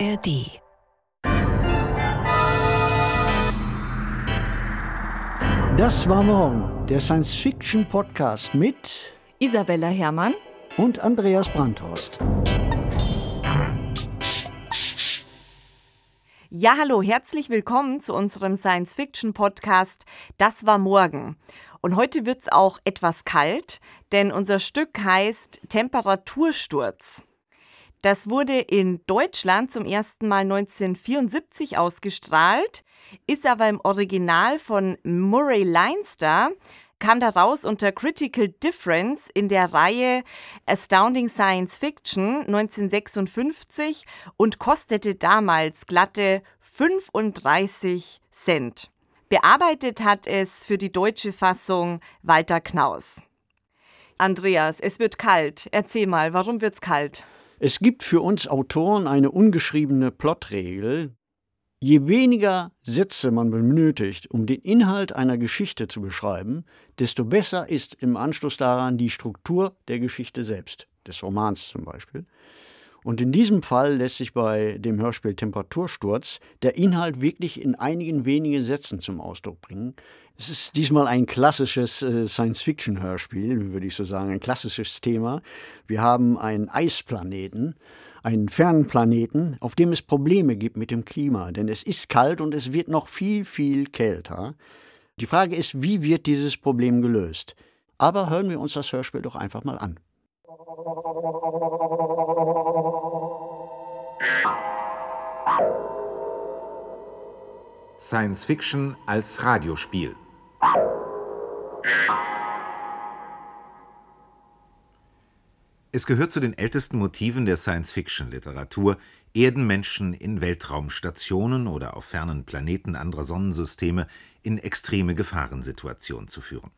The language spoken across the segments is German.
ARD. Das war morgen, der Science-Fiction-Podcast mit Isabella Herrmann und Andreas Brandhorst. Ja, hallo, herzlich willkommen zu unserem Science-Fiction-Podcast Das war morgen. Und heute wird es auch etwas kalt, denn unser Stück heißt Temperatursturz. Das wurde in Deutschland zum ersten Mal 1974 ausgestrahlt, ist aber im Original von Murray Leinster, kam daraus unter Critical Difference in der Reihe Astounding Science Fiction 1956 und kostete damals glatte 35 Cent. Bearbeitet hat es für die deutsche Fassung Walter Knaus. Andreas, es wird kalt. Erzähl mal, warum wird's kalt? Es gibt für uns Autoren eine ungeschriebene Plotregel. Je weniger Sätze man benötigt, um den Inhalt einer Geschichte zu beschreiben, desto besser ist im Anschluss daran die Struktur der Geschichte selbst, des Romans zum Beispiel. Und in diesem Fall lässt sich bei dem Hörspiel Temperatursturz der Inhalt wirklich in einigen wenigen Sätzen zum Ausdruck bringen. Es ist diesmal ein klassisches äh, Science-Fiction-Hörspiel, würde ich so sagen, ein klassisches Thema. Wir haben einen Eisplaneten, einen fernen Planeten, auf dem es Probleme gibt mit dem Klima, denn es ist kalt und es wird noch viel, viel kälter. Die Frage ist, wie wird dieses Problem gelöst? Aber hören wir uns das Hörspiel doch einfach mal an. Science Fiction als Radiospiel. Es gehört zu den ältesten Motiven der Science-Fiction-Literatur, Erdenmenschen in Weltraumstationen oder auf fernen Planeten anderer Sonnensysteme in extreme Gefahrensituationen zu führen.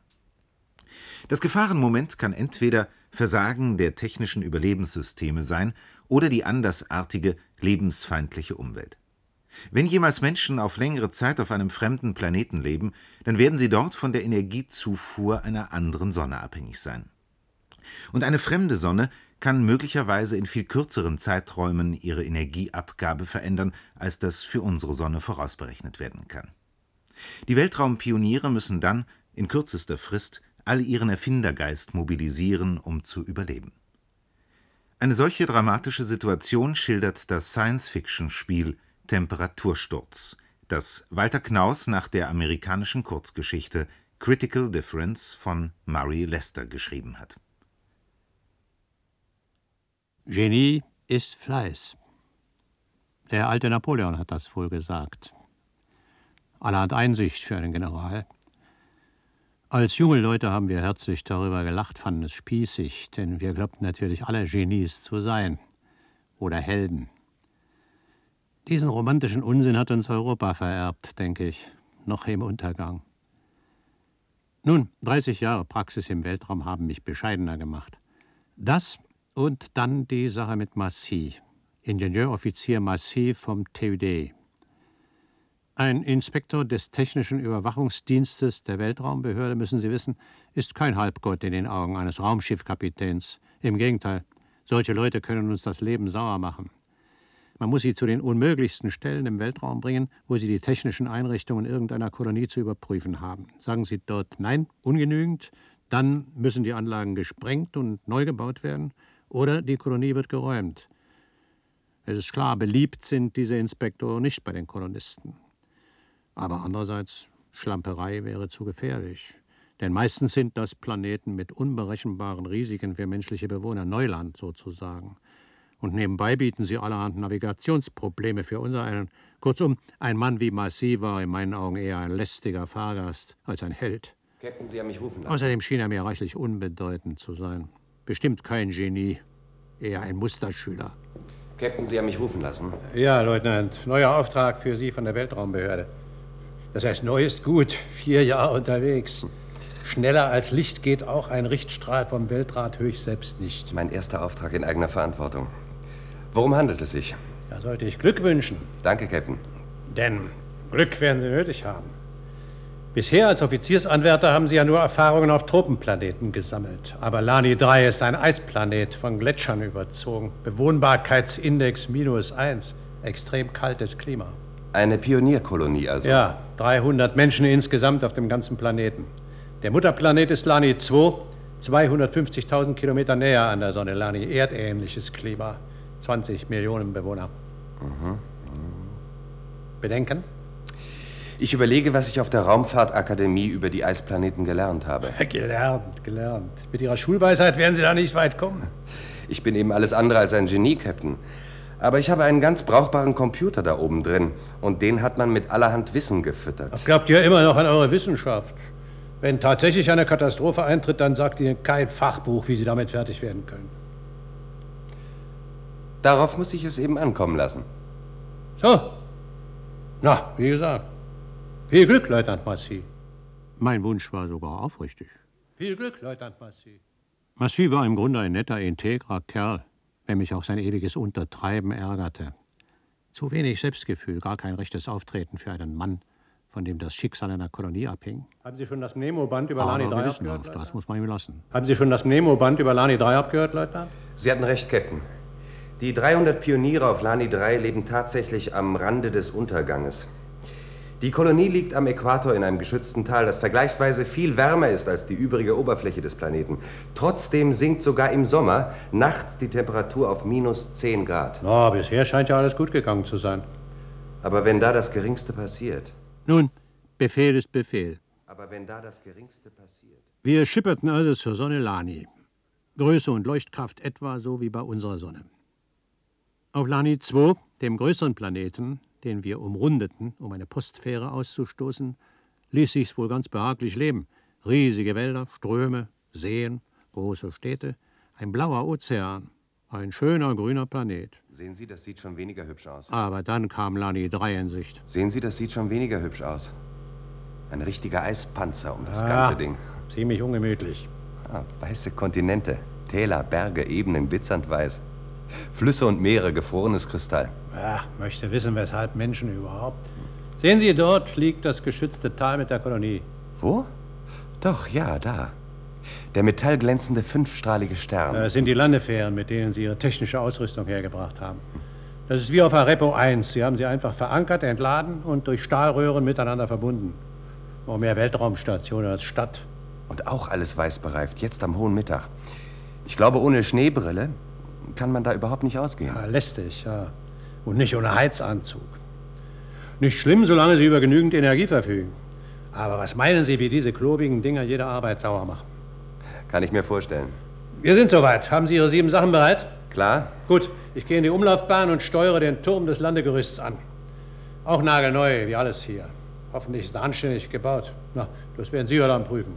Das Gefahrenmoment kann entweder Versagen der technischen Überlebenssysteme sein oder die andersartige, lebensfeindliche Umwelt. Wenn jemals Menschen auf längere Zeit auf einem fremden Planeten leben, dann werden sie dort von der Energiezufuhr einer anderen Sonne abhängig sein. Und eine fremde Sonne kann möglicherweise in viel kürzeren Zeiträumen ihre Energieabgabe verändern, als das für unsere Sonne vorausberechnet werden kann. Die Weltraumpioniere müssen dann in kürzester Frist all ihren Erfindergeist mobilisieren, um zu überleben. Eine solche dramatische Situation schildert das Science-Fiction-Spiel Temperatursturz, das Walter Knaus nach der amerikanischen Kurzgeschichte Critical Difference von Murray Lester geschrieben hat. Genie ist Fleiß. Der alte Napoleon hat das wohl gesagt. Allerhand Einsicht für einen General. Als junge Leute haben wir herzlich darüber gelacht, fanden es spießig, denn wir glaubten natürlich alle Genies zu sein oder Helden. Diesen romantischen Unsinn hat uns Europa vererbt, denke ich, noch im Untergang. Nun, 30 Jahre Praxis im Weltraum haben mich bescheidener gemacht. Das und dann die Sache mit Massy, Ingenieuroffizier Massy vom TUD. Ein Inspektor des Technischen Überwachungsdienstes der Weltraumbehörde, müssen Sie wissen, ist kein Halbgott in den Augen eines Raumschiffkapitäns. Im Gegenteil, solche Leute können uns das Leben sauer machen. Man muss sie zu den unmöglichsten Stellen im Weltraum bringen, wo sie die technischen Einrichtungen irgendeiner Kolonie zu überprüfen haben. Sagen sie dort Nein, ungenügend, dann müssen die Anlagen gesprengt und neu gebaut werden oder die Kolonie wird geräumt. Es ist klar, beliebt sind diese Inspektoren nicht bei den Kolonisten. Aber andererseits, Schlamperei wäre zu gefährlich. Denn meistens sind das Planeten mit unberechenbaren Risiken für menschliche Bewohner, Neuland sozusagen. Und nebenbei bieten sie allerhand Navigationsprobleme für unser einen. Kurzum, ein Mann wie Massy war in meinen Augen eher ein lästiger Fahrgast als ein Held. Captain, Sie haben mich rufen lassen. Außerdem schien er mir reichlich unbedeutend zu sein. Bestimmt kein Genie, eher ein Musterschüler. Captain, Sie haben mich rufen lassen. Ja, Leutnant. Neuer Auftrag für Sie von der Weltraumbehörde. Das heißt, neu ist gut. Vier Jahre unterwegs. Schneller als Licht geht auch ein Richtstrahl vom Weltrat höchst selbst nicht. Mein erster Auftrag in eigener Verantwortung. Worum handelt es sich? Da sollte ich Glück wünschen. Danke, Captain. Denn Glück werden Sie nötig haben. Bisher als Offiziersanwärter haben Sie ja nur Erfahrungen auf Tropenplaneten gesammelt. Aber Lani 3 ist ein Eisplanet, von Gletschern überzogen. Bewohnbarkeitsindex minus 1. Extrem kaltes Klima. Eine Pionierkolonie also. Ja, 300 Menschen insgesamt auf dem ganzen Planeten. Der Mutterplanet ist Lani 2, 250.000 Kilometer näher an der Sonne. Lani, erdähnliches Klima, 20 Millionen Bewohner. Mhm. Bedenken? Ich überlege, was ich auf der Raumfahrtakademie über die Eisplaneten gelernt habe. Gelernt, gelernt. Mit Ihrer Schulweisheit werden Sie da nicht weit kommen. Ich bin eben alles andere als ein Genie, Captain. Aber ich habe einen ganz brauchbaren Computer da oben drin. Und den hat man mit allerhand Wissen gefüttert. Das glaubt ihr immer noch an eure Wissenschaft. Wenn tatsächlich eine Katastrophe eintritt, dann sagt Ihnen kein Fachbuch, wie Sie damit fertig werden können. Darauf muss ich es eben ankommen lassen. So. Na, wie gesagt. Viel Glück, Leutnant Massy. Mein Wunsch war sogar aufrichtig. Viel Glück, Leutnant Massy. Massy war im Grunde ein netter, integrer Kerl, wenn mich auch sein ewiges Untertreiben ärgerte. Zu wenig Selbstgefühl, gar kein rechtes Auftreten für einen Mann, von dem das Schicksal einer Kolonie abhing. Haben Sie schon das Memo-Band über Lani 3 abgehört? Das muss man ihm lassen. Haben Sie schon das Memo-Band über Lani 3 abgehört, Leutnant? Sie hatten recht, Captain. Die 300 Pioniere auf Lani 3 leben tatsächlich am Rande des Unterganges. Die Kolonie liegt am Äquator in einem geschützten Tal, das vergleichsweise viel wärmer ist als die übrige Oberfläche des Planeten. Trotzdem sinkt sogar im Sommer nachts die Temperatur auf minus 10 Grad. Na, bisher scheint ja alles gut gegangen zu sein. Aber wenn da das Geringste passiert. Nun, Befehl ist Befehl. Aber wenn da das Geringste passiert. Wir schipperten also zur Sonne Lani. Größe und Leuchtkraft etwa so wie bei unserer Sonne. Auf Lani 2, dem größeren Planeten, den wir umrundeten, um eine Postfähre auszustoßen, ließ sich's wohl ganz behaglich leben. Riesige Wälder, Ströme, Seen, große Städte, ein blauer Ozean, ein schöner grüner Planet. Sehen Sie, das sieht schon weniger hübsch aus. Aber dann kam Lani 3 in Sicht. Sehen Sie, das sieht schon weniger hübsch aus. Ein richtiger Eispanzer um das Ah, ganze Ding. Ziemlich ungemütlich. Ah, weiße Kontinente, Täler, Berge, Ebenen, glitzernd weiß. Flüsse und Meere, gefrorenes Kristall. Ja, möchte wissen, weshalb Menschen überhaupt. Sehen Sie, dort liegt das geschützte Tal mit der Kolonie. Wo? Doch, ja, da. Der metallglänzende fünfstrahlige Stern. Das sind die Landefähren, mit denen Sie Ihre technische Ausrüstung hergebracht haben. Das ist wie auf Arepo 1. Sie haben sie einfach verankert, entladen und durch Stahlröhren miteinander verbunden. Noch mehr Weltraumstation als Stadt. Und auch alles weiß bereift, jetzt am hohen Mittag. Ich glaube, ohne Schneebrille kann man da überhaupt nicht ausgehen. Ja, lästig, ja. Und nicht ohne Heizanzug. Nicht schlimm, solange Sie über genügend Energie verfügen. Aber was meinen Sie, wie diese klobigen Dinger jede Arbeit sauer machen? Kann ich mir vorstellen. Wir sind soweit. Haben Sie Ihre sieben Sachen bereit? Klar? Gut, ich gehe in die Umlaufbahn und steuere den Turm des Landegerüsts an. Auch nagelneu, wie alles hier. Hoffentlich ist er anständig gebaut. Na, das werden Sie ja dann prüfen.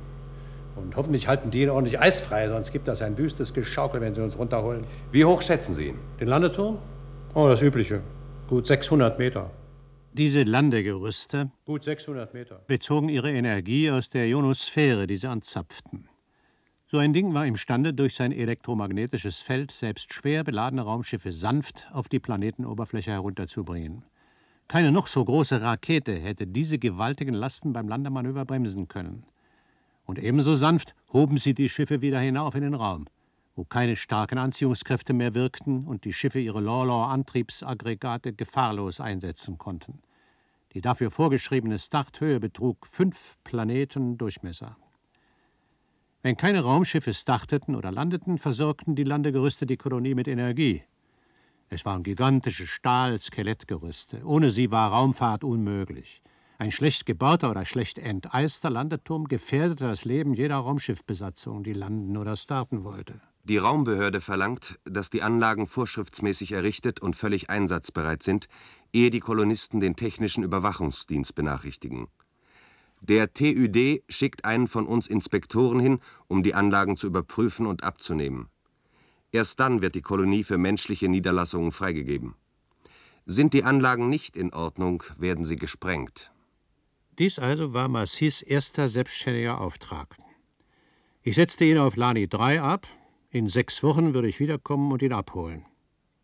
Und hoffentlich halten die ihn ordentlich eisfrei, sonst gibt das ein wüstes Geschaukel, wenn Sie uns runterholen. Wie hoch schätzen Sie ihn? Den Landeturm? Oh, das Übliche. Gut 600 Meter. Diese Landegerüste Gut 600 Meter. bezogen ihre Energie aus der Ionosphäre, die sie anzapften. So ein Ding war imstande, durch sein elektromagnetisches Feld selbst schwer beladene Raumschiffe sanft auf die Planetenoberfläche herunterzubringen. Keine noch so große Rakete hätte diese gewaltigen Lasten beim Landemanöver bremsen können. Und ebenso sanft hoben sie die Schiffe wieder hinauf in den Raum, wo keine starken Anziehungskräfte mehr wirkten und die Schiffe ihre Lawlor-Antriebsaggregate gefahrlos einsetzen konnten. Die dafür vorgeschriebene Starthöhe betrug fünf Planeten Durchmesser. Wenn keine Raumschiffe starteten oder landeten, versorgten die Landegerüste die Kolonie mit Energie. Es waren gigantische Stahl-Skelettgerüste. Ohne sie war Raumfahrt unmöglich. Ein schlecht gebauter oder schlecht enteister Landeturm gefährdete das Leben jeder Raumschiffbesatzung, die landen oder starten wollte. Die Raumbehörde verlangt, dass die Anlagen vorschriftsmäßig errichtet und völlig einsatzbereit sind, ehe die Kolonisten den technischen Überwachungsdienst benachrichtigen. Der TÜD schickt einen von uns Inspektoren hin, um die Anlagen zu überprüfen und abzunehmen. Erst dann wird die Kolonie für menschliche Niederlassungen freigegeben. Sind die Anlagen nicht in Ordnung, werden sie gesprengt. Dies also war Massis erster selbstständiger Auftrag. Ich setzte ihn auf Lani 3 ab. In sechs Wochen würde ich wiederkommen und ihn abholen,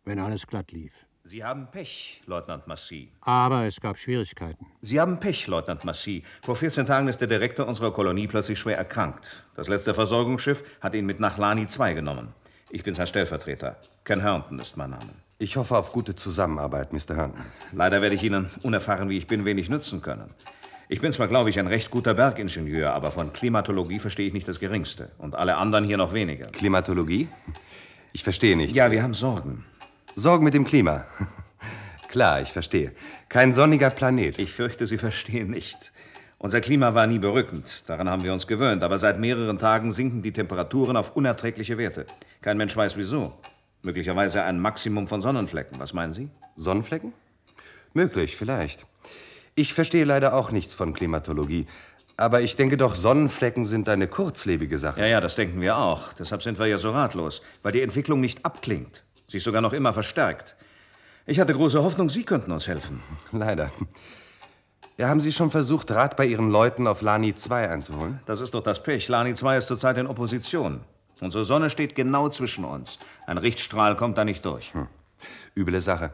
wenn alles glatt lief. Sie haben Pech, Leutnant Massy. Aber es gab Schwierigkeiten. Sie haben Pech, Leutnant Massy. Vor 14 Tagen ist der Direktor unserer Kolonie plötzlich schwer erkrankt. Das letzte Versorgungsschiff hat ihn mit nach Lani 2 genommen. Ich bin sein Stellvertreter. Ken Herndon ist mein Name. Ich hoffe auf gute Zusammenarbeit, Mr. Herndon. Leider werde ich Ihnen, unerfahren wie ich bin, wenig nützen können. Ich bin zwar, glaube ich, ein recht guter Bergingenieur, aber von Klimatologie verstehe ich nicht das Geringste. Und alle anderen hier noch weniger. Klimatologie? Ich verstehe nicht. Ja, wir haben Sorgen. Sorgen mit dem Klima. Klar, ich verstehe. Kein sonniger Planet. Ich fürchte, Sie verstehen nicht. Unser Klima war nie berückend, daran haben wir uns gewöhnt, aber seit mehreren Tagen sinken die Temperaturen auf unerträgliche Werte. Kein Mensch weiß wieso. Möglicherweise ein Maximum von Sonnenflecken. Was meinen Sie? Sonnenflecken? Möglich, vielleicht. Ich verstehe leider auch nichts von Klimatologie. Aber ich denke doch, Sonnenflecken sind eine kurzlebige Sache. Ja, ja, das denken wir auch. Deshalb sind wir ja so ratlos, weil die Entwicklung nicht abklingt. Sie ist sogar noch immer verstärkt. Ich hatte große Hoffnung, Sie könnten uns helfen. Leider. Ja, haben Sie schon versucht, Rat bei Ihren Leuten auf Lani 2 einzuholen? Das ist doch das Pech. Lani 2 ist zurzeit in Opposition. Unsere Sonne steht genau zwischen uns. Ein Richtstrahl kommt da nicht durch. Hm. Üble Sache.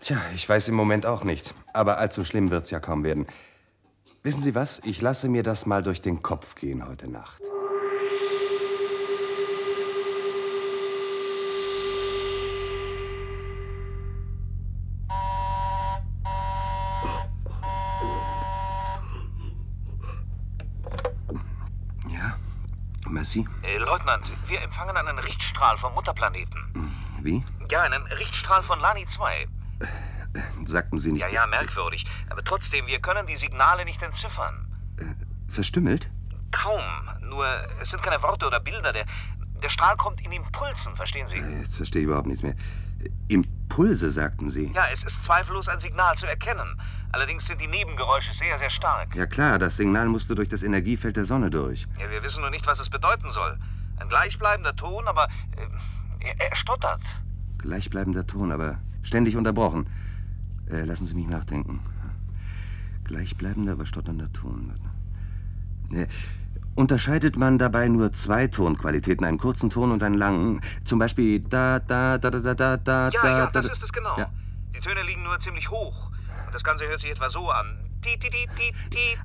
Tja, ich weiß im Moment auch nichts. Aber allzu schlimm wird's ja kaum werden. Wissen Sie was? Ich lasse mir das mal durch den Kopf gehen heute Nacht. Ja, Merci. Äh, Leutnant, wir empfangen einen Richtstrahl vom Mutterplaneten. Wie? Ja, einen Richtstrahl von Lani 2. Sagten Sie nicht. Ja, ja, merkwürdig. Aber trotzdem, wir können die Signale nicht entziffern. Verstümmelt? Kaum. Nur, es sind keine Worte oder Bilder. Der, der Strahl kommt in Impulsen, verstehen Sie? Jetzt verstehe ich überhaupt nichts mehr. Impulse, sagten Sie. Ja, es ist zweifellos ein Signal zu erkennen. Allerdings sind die Nebengeräusche sehr, sehr stark. Ja klar, das Signal musste durch das Energiefeld der Sonne durch. Ja, wir wissen nur nicht, was es bedeuten soll. Ein gleichbleibender Ton, aber äh, er, er stottert. Gleichbleibender Ton, aber ständig unterbrochen. Äh, lassen Sie mich nachdenken. Gleichbleibender, aber stotternder Ton. Äh, unterscheidet man dabei nur zwei Tonqualitäten, einen kurzen Ton und einen langen? Zum Beispiel da, da, da, da, da, da, da, Ja, da, ja, da, das ist es genau. Ja. Die Töne liegen nur ziemlich hoch. Und das Ganze hört sich etwa so an.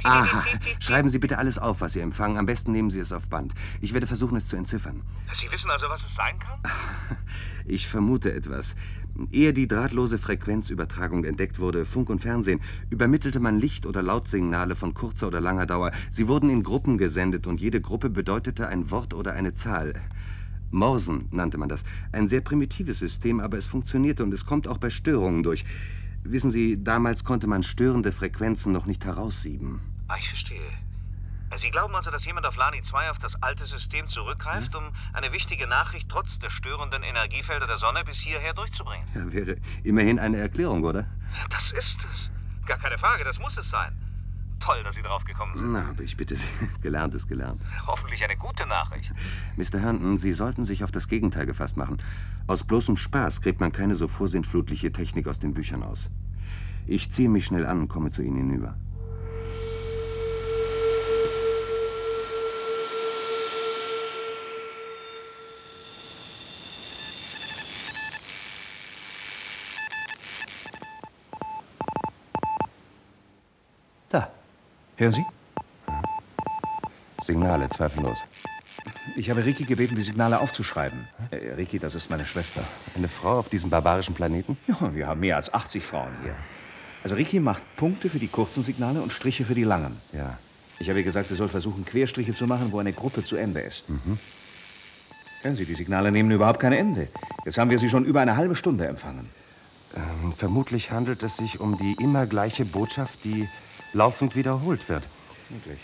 Aha, schreiben Sie bitte alles auf, was Sie empfangen. Am besten nehmen Sie es auf Band. Ich werde versuchen, es zu entziffern. Sie wissen also, was es sein kann? Ich vermute etwas. Ehe die drahtlose Frequenzübertragung entdeckt wurde, Funk und Fernsehen, übermittelte man Licht- oder Lautsignale von kurzer oder langer Dauer. Sie wurden in Gruppen gesendet und jede Gruppe bedeutete ein Wort oder eine Zahl. Morsen nannte man das. Ein sehr primitives System, aber es funktionierte und es kommt auch bei Störungen durch. Wissen Sie, damals konnte man störende Frequenzen noch nicht heraussieben. Ah, ich verstehe. Sie glauben also, dass jemand auf Lani 2 auf das alte System zurückgreift, um eine wichtige Nachricht trotz der störenden Energiefelder der Sonne bis hierher durchzubringen? Ja, wäre immerhin eine Erklärung, oder? Das ist es. Gar keine Frage, das muss es sein. Toll, dass Sie drauf gekommen sind. Na, aber ich bitte Sie, gelernt ist gelernt. Hoffentlich eine gute Nachricht. Mr. Herndon, Sie sollten sich auf das Gegenteil gefasst machen. Aus bloßem Spaß gräbt man keine so vorsintflutliche Technik aus den Büchern aus. Ich ziehe mich schnell an und komme zu Ihnen hinüber. Hören Sie? Signale, zweifellos. Ich habe Ricky gebeten, die Signale aufzuschreiben. Äh, Ricky, das ist meine Schwester. Eine Frau auf diesem barbarischen Planeten? Ja, wir haben mehr als 80 Frauen hier. Also Ricky macht Punkte für die kurzen Signale und Striche für die langen. Ja. Ich habe ihr gesagt, sie soll versuchen, Querstriche zu machen, wo eine Gruppe zu Ende ist. Hören Sie, die Signale nehmen überhaupt kein Ende. Jetzt haben wir sie schon über eine halbe Stunde empfangen. Ähm, vermutlich handelt es sich um die immer gleiche Botschaft, die laufend wiederholt wird. Wirklich.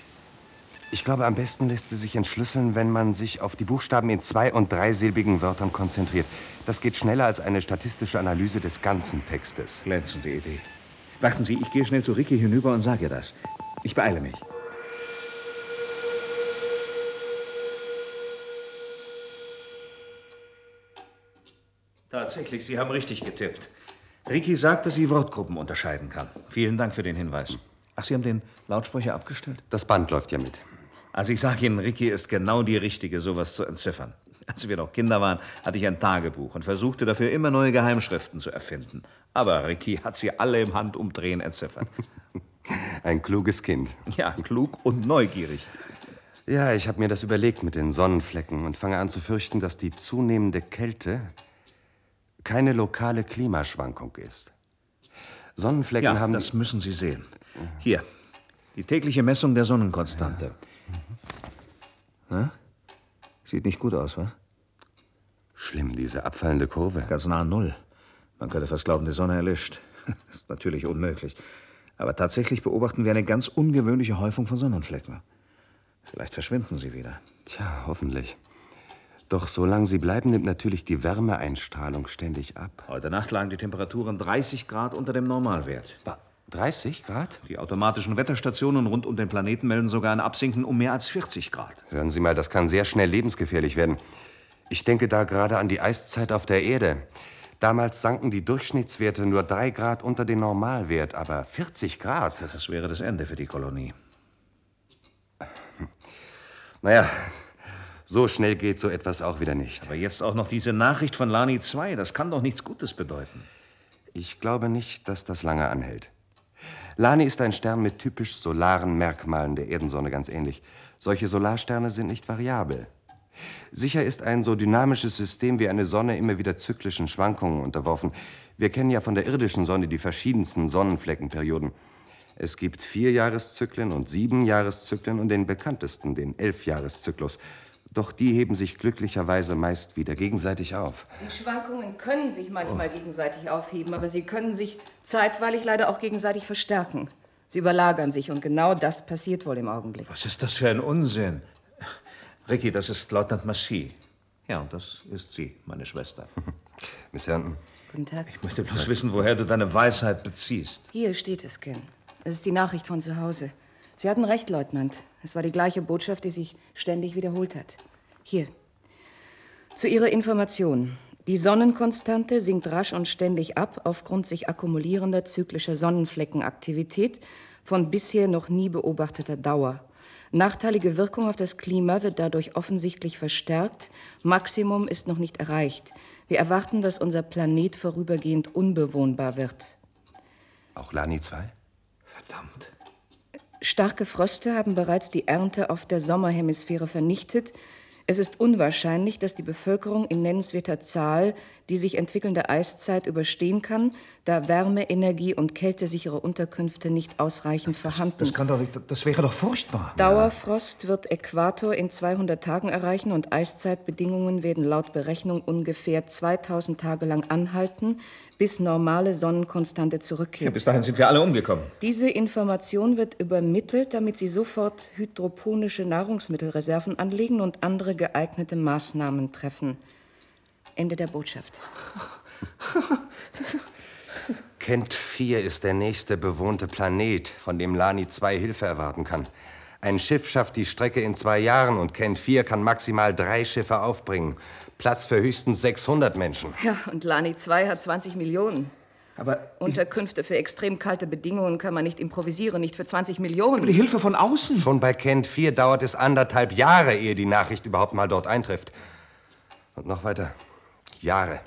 Ich glaube, am besten lässt sie sich entschlüsseln, wenn man sich auf die Buchstaben in zwei- und dreisilbigen Wörtern konzentriert. Das geht schneller als eine statistische Analyse des ganzen Textes. Glänzende Idee. Warten Sie, ich gehe schnell zu Ricky hinüber und sage ihr das. Ich beeile mich. Tatsächlich, Sie haben richtig getippt. Ricky sagt, dass sie Wortgruppen unterscheiden kann. Vielen Dank für den Hinweis. Ach, Sie haben den Lautsprecher abgestellt? Das Band läuft ja mit. Also ich sage Ihnen, Ricky ist genau die Richtige, sowas zu entziffern. Als wir noch Kinder waren, hatte ich ein Tagebuch und versuchte dafür immer neue Geheimschriften zu erfinden. Aber Ricky hat sie alle im Handumdrehen entziffert. Ein kluges Kind. Ja, klug und neugierig. Ja, ich habe mir das überlegt mit den Sonnenflecken und fange an zu fürchten, dass die zunehmende Kälte keine lokale Klimaschwankung ist. Sonnenflecken Ja, haben. das müssen Sie sehen. Hier, die tägliche Messung der Sonnenkonstante. Ja. Sieht nicht gut aus, was? Schlimm, diese abfallende Kurve. Ganz nah an Null. Man könnte fast glauben, die Sonne erlischt. Das ist natürlich unmöglich. Aber tatsächlich beobachten wir eine ganz ungewöhnliche Häufung von Sonnenflecken. Vielleicht verschwinden sie wieder. Tja, hoffentlich. Doch solange sie bleiben, nimmt natürlich die Wärmeeinstrahlung ständig ab. Heute Nacht lagen die Temperaturen 30 Grad unter dem Normalwert. 30 Grad? Die automatischen Wetterstationen rund um den Planeten melden sogar ein Absinken um mehr als 40 Grad. Hören Sie mal, das kann sehr schnell lebensgefährlich werden. Ich denke da gerade an die Eiszeit auf der Erde. Damals sanken die Durchschnittswerte nur drei Grad unter den Normalwert, aber 40 Grad. Das, Das wäre das Ende für die Kolonie. naja, so schnell geht so etwas auch wieder nicht. Aber jetzt auch noch diese Nachricht von Lani 2, das kann doch nichts Gutes bedeuten. Ich glaube nicht, dass das lange anhält. Lani ist ein Stern mit typisch solaren Merkmalen der Erdensonne ganz ähnlich. Solche Solarsterne sind nicht variabel. Sicher ist ein so dynamisches System wie eine Sonne immer wieder zyklischen Schwankungen unterworfen. Wir kennen ja von der irdischen Sonne die verschiedensten Sonnenfleckenperioden. Es gibt vier Jahreszyklen und sieben Jahreszyklen und den bekanntesten, den Elfjahreszyklus. Doch die heben sich glücklicherweise meist wieder gegenseitig auf. Die Schwankungen können sich manchmal gegenseitig aufheben, aber sie können sich zeitweilig leider auch gegenseitig verstärken. Sie überlagern sich und genau das passiert wohl im Augenblick. Was ist das für ein Unsinn? Ricky, das ist Leutnant Massy. Ja, und das ist sie, meine Schwester. Miss Herndon, Guten Tag. Ich möchte bloß wissen, woher du deine Weisheit beziehst. Hier steht es, Ken. Es ist die Nachricht von zu Hause. Sie hatten recht, Leutnant. Es war die gleiche Botschaft, die sich ständig wiederholt hat. Hier. Zu Ihrer Information. Die Sonnenkonstante sinkt rasch und ständig ab aufgrund sich akkumulierender zyklischer Sonnenfleckenaktivität von bisher noch nie beobachteter Dauer. Nachteilige Wirkung auf das Klima wird dadurch offensichtlich verstärkt. Maximum ist noch nicht erreicht. Wir erwarten, dass unser Planet vorübergehend unbewohnbar wird. auch Lani 2? Verdammt. Starke Fröste haben bereits die Ernte auf der Sommerhemisphäre vernichtet. Es ist unwahrscheinlich, dass die Bevölkerung in nennenswerter Zahl die sich entwickelnde Eiszeit überstehen kann, da Wärme, Energie und kältesichere Unterkünfte nicht ausreichend vorhanden Das kann doch nicht, das wäre doch furchtbar. Dauerfrost wird Äquator in 200 Tagen erreichen und Eiszeitbedingungen werden laut Berechnung ungefähr 2000 Tage lang anhalten, bis normale Sonnenkonstante Ja, zurückkehrt. bis dahin sind wir alle umgekommen. Diese Information wird übermittelt, damit Sie sofort hydroponische Nahrungsmittelreserven anlegen und andere geeignete Maßnahmen treffen. Ende der Botschaft. Kent 4 ist der nächste bewohnte Planet, von dem Lani 2 Hilfe erwarten kann. Ein Schiff schafft die Strecke in zwei Jahren und Kent 4 kann maximal drei Schiffe aufbringen. Platz für höchstens 600 Menschen. Ja, und Lani 2 hat 20 Millionen. Aber Unterkünfte für extrem kalte Bedingungen kann man nicht improvisieren, nicht für 20 Millionen. die Hilfe von außen. Schon bei Kent 4 dauert es anderthalb Jahre, ehe die Nachricht überhaupt mal dort eintrifft. Und noch weiter. Jahre.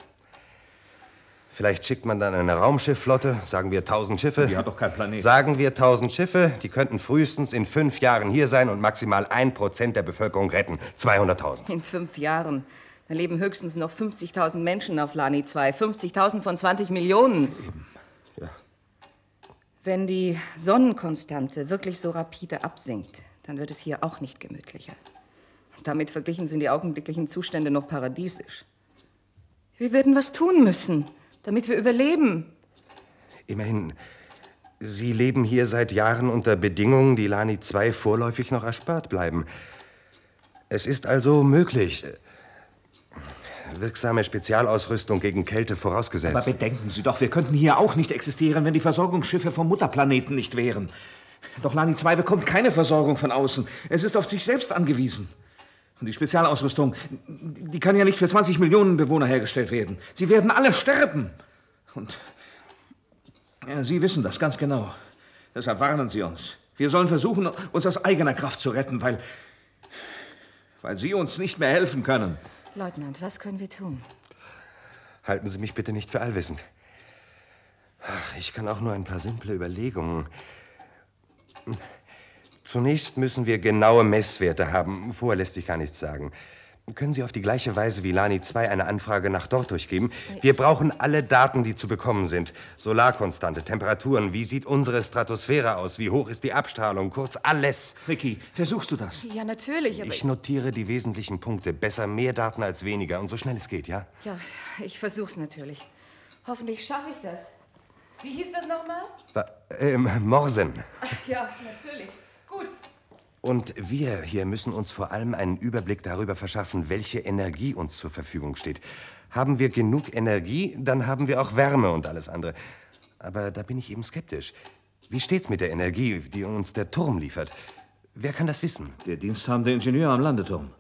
Vielleicht schickt man dann eine Raumschiffflotte, sagen wir 1000 Schiffe. Die hat doch kein Planet. Sagen wir 1000 Schiffe, die könnten frühestens in fünf Jahren hier sein und maximal ein Prozent der Bevölkerung retten. 200.000. In fünf Jahren. Da leben höchstens noch 50.000 Menschen auf Lani 2. 50.000 von 20 Millionen. Ja. Wenn die Sonnenkonstante wirklich so rapide absinkt, dann wird es hier auch nicht gemütlicher. Damit verglichen sind die augenblicklichen Zustände noch paradiesisch. Wir werden was tun müssen, damit wir überleben. Immerhin, Sie leben hier seit Jahren unter Bedingungen, die Lani 2 vorläufig noch erspart bleiben. Es ist also möglich. Wirksame Spezialausrüstung gegen Kälte Aber vorausgesetzt. bedenken Sie doch, wir könnten hier auch nicht existieren, wenn die Versorgungsschiffe vom Mutterplaneten nicht wären. Doch Lani 2 bekommt keine Versorgung von außen. Es ist auf sich selbst angewiesen. Und die Spezialausrüstung, die kann ja nicht für 20 Millionen Bewohner hergestellt werden. Sie werden alle sterben. Und ja, Sie wissen das ganz genau. Deshalb warnen Sie uns. Wir sollen versuchen, uns aus eigener Kraft zu retten, weil, weil Sie uns nicht mehr helfen können. Leutnant, was können wir tun? Halten Sie mich bitte nicht für allwissend. Ach, ich kann auch nur ein paar simple Überlegungen. Zunächst müssen wir genaue Messwerte haben. Vorher lässt sich gar nichts sagen. Können Sie auf die gleiche Weise wie Lani 2 eine Anfrage nach dort durchgeben? Wir brauchen alle Daten, die zu bekommen sind. Solarkonstante, Temperaturen, wie sieht unsere Stratosphäre aus, wie hoch ist die Abstrahlung, kurz alles. Ricky, versuchst du das? Ja, natürlich, aber Ich notiere die wesentlichen Punkte. Besser mehr Daten als weniger und so schnell es geht, ja? Ja, ich versuch's natürlich. Hoffentlich schaffe ich das. Wie hieß das nochmal? Ähm, Morsen. Ja, natürlich. Gut. Und wir hier müssen uns vor allem einen Überblick darüber verschaffen, welche Energie uns zur Verfügung steht. Haben wir genug Energie, dann haben wir auch Wärme und alles andere. Aber da bin ich eben skeptisch. Wie steht's mit der Energie, die uns der Turm liefert? Wer kann das wissen? Der diensthabende Ingenieur am Landeturm.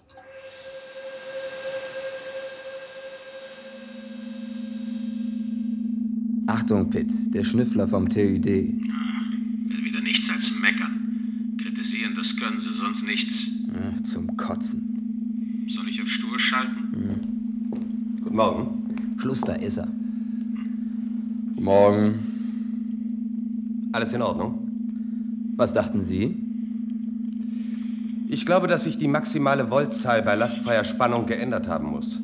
Achtung, Pitt, der Schnüffler vom TÜD. Will wieder nichts als meckern. Kritisieren, das können sie sonst nichts. Ach, zum Kotzen. Soll ich auf Stur schalten? Guten Morgen. Schluss, da ist er. Morgen. Alles in Ordnung? Was dachten Sie? Ich glaube, dass sich die maximale Voltzahl bei lastfreier Spannung geändert haben muss.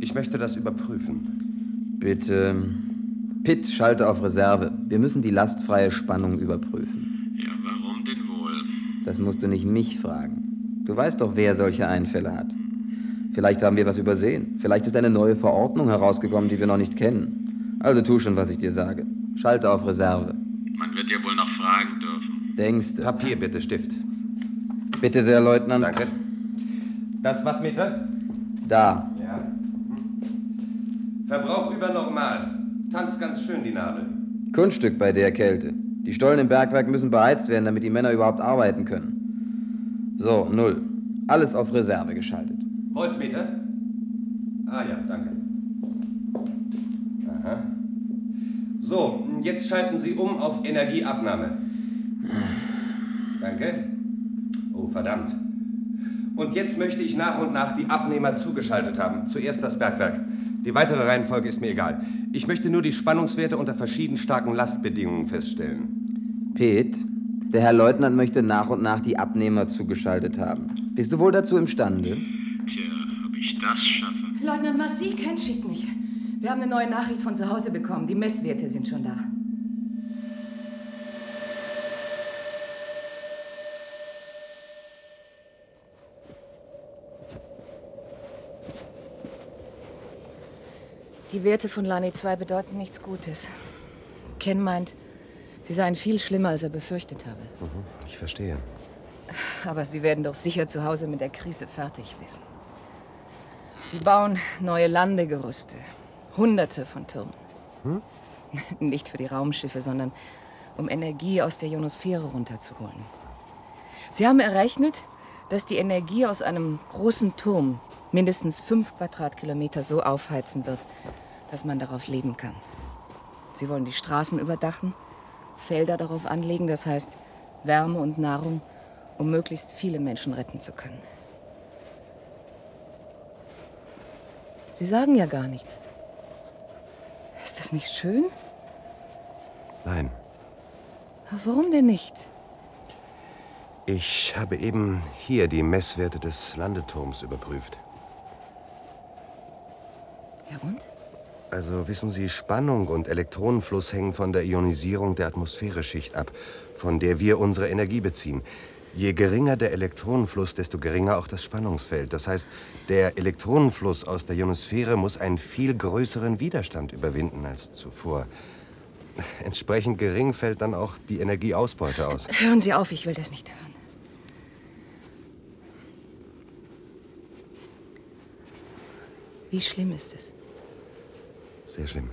Ich möchte das überprüfen. Bitte. Pitt, schalte auf Reserve. Wir müssen die lastfreie Spannung überprüfen. Ja, warum denn wohl? Das musst du nicht mich fragen. Du weißt doch, wer solche Einfälle hat. Vielleicht haben wir was übersehen. Vielleicht ist eine neue Verordnung herausgekommen, die wir noch nicht kennen. Also tu schon, was ich dir sage. Schalte auf Reserve. Man wird ja wohl noch fragen dürfen. Denkste. Papier bitte, Stift. Bitte sehr, Leutnant. Danke. Das Wattmeter? Da. Ja. Verbrauch über normal. Tanzt ganz schön die Nadel. Kunststück bei der Kälte. Die Stollen im Bergwerk müssen beheizt werden, damit die Männer überhaupt arbeiten können. So, null. Alles auf Reserve geschaltet. Voltmeter? Ah ja, danke. Aha. So, jetzt schalten Sie um auf Energieabnahme. Danke. Oh, verdammt. Und jetzt möchte ich nach und nach die Abnehmer zugeschaltet haben. Zuerst das Bergwerk. Die weitere Reihenfolge ist mir egal. Ich möchte nur die Spannungswerte unter verschieden starken Lastbedingungen feststellen. Pete, der Herr Leutnant möchte nach und nach die Abnehmer zugeschaltet haben. Bist du wohl dazu imstande? Tja, ob ich das schaffe? Leutnant Marcy kennt schickt mich. Wir haben eine neue Nachricht von zu Hause bekommen. Die Messwerte sind schon da. Die Werte von Lani 2 bedeuten nichts Gutes. Ken meint, sie seien viel schlimmer, als er befürchtet habe. Ich verstehe. Aber sie werden doch sicher zu Hause mit der Krise fertig werden. Sie bauen neue Landegerüste. Hunderte von Türmen. Nicht für die Raumschiffe, sondern um Energie aus der Ionosphäre runterzuholen. Sie haben errechnet, dass die Energie aus einem großen Turm mindestens fünf Quadratkilometer so aufheizen wird, dass man darauf leben kann. Sie wollen die Straßen überdachen, Felder darauf anlegen, das heißt Wärme und Nahrung, um möglichst viele Menschen retten zu können. Sie sagen ja gar nichts. Ist das nicht schön? Nein. Aber warum denn nicht? Ich habe eben hier die Messwerte des Landeturms überprüft. Ja und? Also wissen Sie, Spannung und Elektronenfluss hängen von der Ionisierung der Atmosphäreschicht ab, von der wir unsere Energie beziehen. Je geringer der Elektronenfluss, desto geringer auch das Spannungsfeld. Das heißt, der Elektronenfluss aus der Ionosphäre muss einen viel größeren Widerstand überwinden als zuvor. Entsprechend gering fällt dann auch die Energieausbeute aus. Hören Sie auf, ich will das nicht hören. Wie schlimm ist es? Sehr schlimm.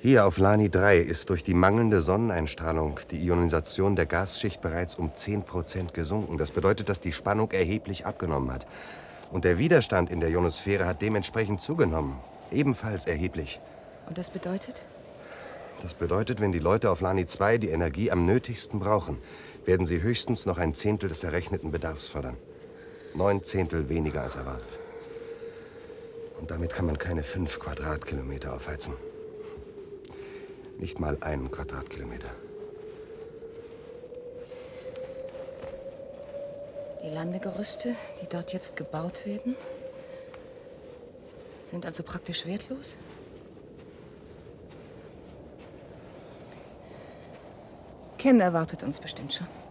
Hier auf Lani 3 ist durch die mangelnde Sonneneinstrahlung die Ionisation der Gasschicht bereits um 10 Prozent gesunken. Das bedeutet, dass die Spannung erheblich abgenommen hat. Und der Widerstand in der Ionosphäre hat dementsprechend zugenommen. Ebenfalls erheblich. Und das bedeutet? Das bedeutet, wenn die Leute auf Lani 2 die Energie am nötigsten brauchen, werden sie höchstens noch ein Zehntel des errechneten Bedarfs fördern. Neun Zehntel weniger als erwartet. Und damit kann man keine fünf Quadratkilometer aufheizen. Nicht mal einen Quadratkilometer. Die Landegerüste, die dort jetzt gebaut werden, sind also praktisch wertlos? Ken erwartet uns bestimmt schon.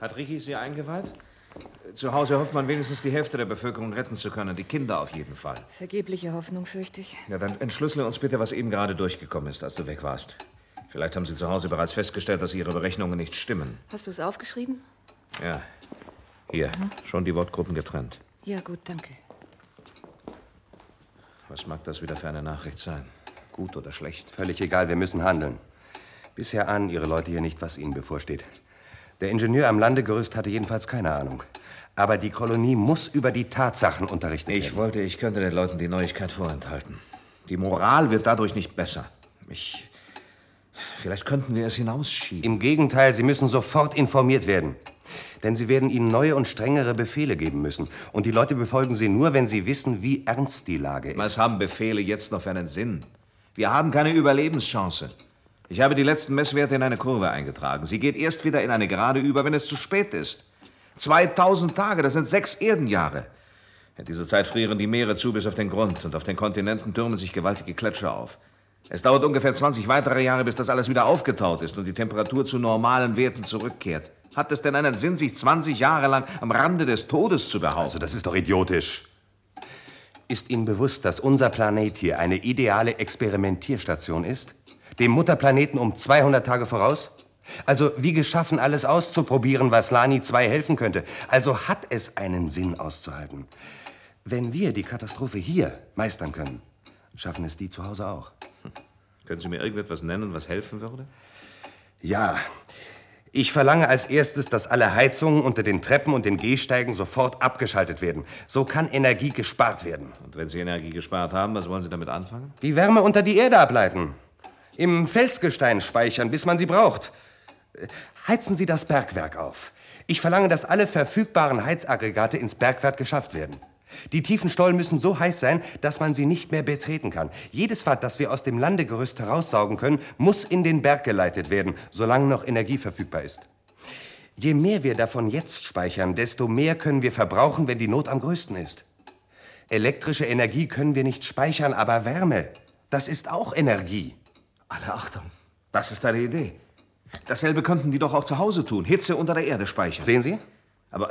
Hat Ricky Sie eingeweiht? Zu Hause hofft man wenigstens die Hälfte der Bevölkerung retten zu können. Die Kinder auf jeden Fall. Vergebliche Hoffnung, fürchte ich. Ja, dann entschlüssele uns bitte, was eben gerade durchgekommen ist, als du weg warst. Vielleicht haben Sie zu Hause bereits festgestellt, dass Ihre Berechnungen nicht stimmen. Hast du es aufgeschrieben? Ja. Hier, schon die Wortgruppen getrennt. Ja, gut, danke. Was mag das wieder für eine Nachricht sein? Gut oder schlecht? Völlig egal, wir müssen handeln. Bisher ahnen Ihre Leute hier nicht, was ihnen bevorsteht. Der Ingenieur am Landegerüst hatte jedenfalls keine Ahnung. Aber die Kolonie muss über die Tatsachen unterrichtet Ich werden. wollte, ich könnte den Leuten die Neuigkeit vorenthalten. Die Moral wird dadurch nicht besser. Ich. Vielleicht könnten wir es hinausschieben. Im Gegenteil, Sie müssen sofort informiert werden. Denn Sie werden ihnen neue und strengere Befehle geben müssen. Und die Leute befolgen sie nur, wenn sie wissen, wie ernst die Lage ist. Was haben Befehle jetzt noch für einen Sinn? Wir haben keine Überlebenschance. Ich habe die letzten Messwerte in eine Kurve eingetragen. Sie geht erst wieder in eine Gerade über, wenn es zu spät ist. 2000 Tage, das sind sechs Erdenjahre. In dieser Zeit frieren die Meere zu bis auf den Grund und auf den Kontinenten türmen sich gewaltige Gletscher auf. Es dauert ungefähr 20 weitere Jahre, bis das alles wieder aufgetaut ist und die Temperatur zu normalen Werten zurückkehrt. Hat es denn einen Sinn, sich 20 Jahre lang am Rande des Todes zu behaupten? Also, das ist doch idiotisch. Ist Ihnen bewusst, dass unser Planet hier eine ideale Experimentierstation ist? Dem Mutterplaneten um 200 Tage voraus? Also wie geschaffen, alles auszuprobieren, was Lani 2 helfen könnte. Also hat es einen Sinn auszuhalten. Wenn wir die Katastrophe hier meistern können, schaffen es die zu Hause auch. Können Sie mir irgendetwas nennen, was helfen würde? Ja. Ich verlange als erstes, dass alle Heizungen unter den Treppen und den Gehsteigen sofort abgeschaltet werden. So kann Energie gespart werden. Und wenn Sie Energie gespart haben, was wollen Sie damit anfangen? Die Wärme unter die Erde ableiten. Im Felsgestein speichern, bis man sie braucht. Äh, Heizen Sie das Bergwerk auf. Ich verlange, dass alle verfügbaren Heizaggregate ins Bergwerk geschafft werden. Die tiefen Stollen müssen so heiß sein, dass man sie nicht mehr betreten kann. Jedes Watt, das wir aus dem Landegerüst heraussaugen können, muss in den Berg geleitet werden, solange noch Energie verfügbar ist. Je mehr wir davon jetzt speichern, desto mehr können wir verbrauchen, wenn die Not am größten ist. Elektrische Energie können wir nicht speichern, aber Wärme, das ist auch Energie. Alle Achtung. Das ist eine Idee. Dasselbe könnten die doch auch zu Hause tun. Hitze unter der Erde speichern. Sehen Sie? Aber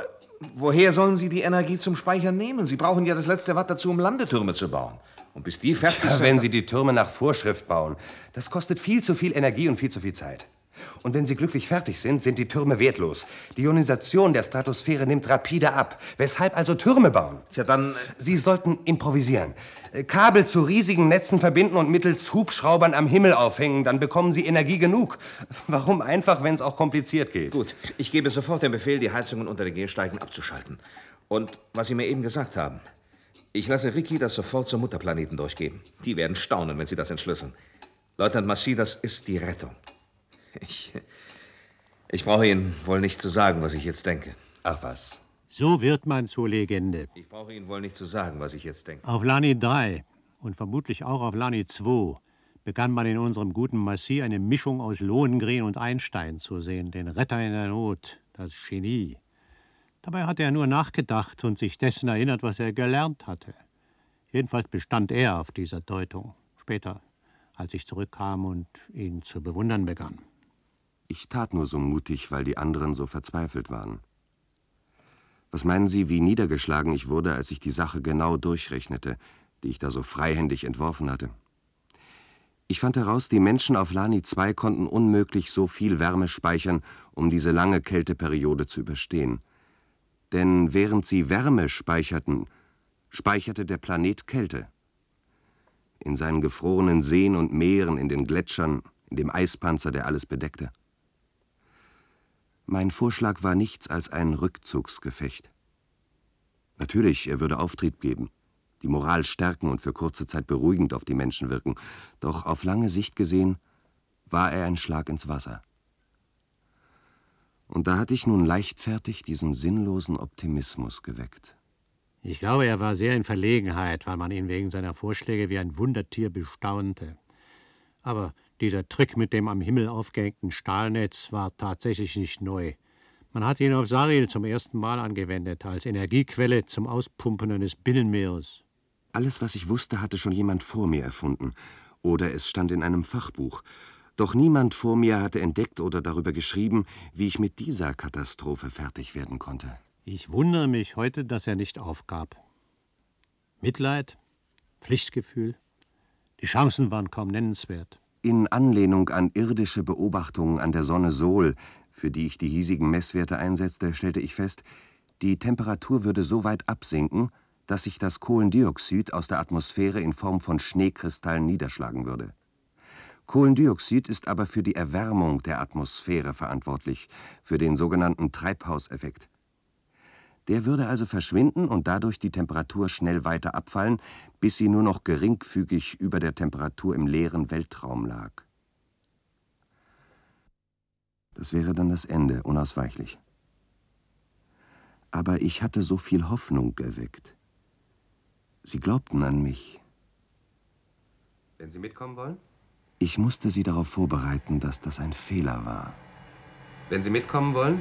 woher sollen Sie die Energie zum Speichern nehmen? Sie brauchen ja das letzte Watt dazu, um Landetürme zu bauen. Und bis die fertig Tja, sind... wenn Sie die Türme nach Vorschrift bauen, das kostet viel zu viel Energie und viel zu viel Zeit. Und wenn sie glücklich fertig sind, sind die Türme wertlos. Die Ionisation der Stratosphäre nimmt rapide ab. Weshalb also Türme bauen? Ja, dann... Sie sollten improvisieren. Äh, Kabel zu riesigen Netzen verbinden und mittels Hubschraubern am Himmel aufhängen. Dann bekommen Sie Energie genug. Warum einfach, wenn es auch kompliziert geht? Gut, ich gebe sofort den Befehl, die Heizungen unter den Gehsteigen abzuschalten. Und was Sie mir eben gesagt haben. Ich lasse Ricky das sofort zum Mutterplaneten durchgeben. Die werden staunen, wenn Sie das entschlüsseln. Leutnant Massi, das ist die Rettung. Ich, ich brauche Ihnen wohl nicht zu sagen, was ich jetzt denke. Ach was. So wird man zur Legende. Ich brauche Ihnen wohl nicht zu sagen, was ich jetzt denke. Auf Lani 3 und vermutlich auch auf Lani 2 begann man in unserem guten Massi eine Mischung aus Lohengrin und Einstein zu sehen, den Retter in der Not, das Genie. Dabei hatte er nur nachgedacht und sich dessen erinnert, was er gelernt hatte. Jedenfalls bestand er auf dieser Deutung. Später, als ich zurückkam und ihn zu bewundern begann. Ich tat nur so mutig, weil die anderen so verzweifelt waren. Was meinen Sie, wie niedergeschlagen ich wurde, als ich die Sache genau durchrechnete, die ich da so freihändig entworfen hatte? Ich fand heraus, die Menschen auf Lani 2 konnten unmöglich so viel Wärme speichern, um diese lange Kälteperiode zu überstehen. Denn während sie Wärme speicherten, speicherte der Planet Kälte. In seinen gefrorenen Seen und Meeren, in den Gletschern, in dem Eispanzer, der alles bedeckte. Mein Vorschlag war nichts als ein Rückzugsgefecht. Natürlich, er würde Auftrieb geben, die Moral stärken und für kurze Zeit beruhigend auf die Menschen wirken, doch auf lange Sicht gesehen war er ein Schlag ins Wasser. Und da hatte ich nun leichtfertig diesen sinnlosen Optimismus geweckt. Ich glaube, er war sehr in Verlegenheit, weil man ihn wegen seiner Vorschläge wie ein Wundertier bestaunte. Aber dieser Trick mit dem am Himmel aufgehängten Stahlnetz war tatsächlich nicht neu. Man hat ihn auf Saril zum ersten Mal angewendet, als Energiequelle zum Auspumpen eines Binnenmeeres. Alles, was ich wusste, hatte schon jemand vor mir erfunden. Oder es stand in einem Fachbuch. Doch niemand vor mir hatte entdeckt oder darüber geschrieben, wie ich mit dieser Katastrophe fertig werden konnte. Ich wundere mich heute, dass er nicht aufgab. Mitleid, Pflichtgefühl, die Chancen waren kaum nennenswert. In Anlehnung an irdische Beobachtungen an der Sonne Sol, für die ich die hiesigen Messwerte einsetzte, stellte ich fest, die Temperatur würde so weit absinken, dass sich das Kohlendioxid aus der Atmosphäre in Form von Schneekristallen niederschlagen würde. Kohlendioxid ist aber für die Erwärmung der Atmosphäre verantwortlich, für den sogenannten Treibhauseffekt. Der würde also verschwinden und dadurch die Temperatur schnell weiter abfallen, bis sie nur noch geringfügig über der Temperatur im leeren Weltraum lag. Das wäre dann das Ende, unausweichlich. Aber ich hatte so viel Hoffnung erweckt. Sie glaubten an mich. Wenn Sie mitkommen wollen? Ich musste Sie darauf vorbereiten, dass das ein Fehler war. Wenn Sie mitkommen wollen?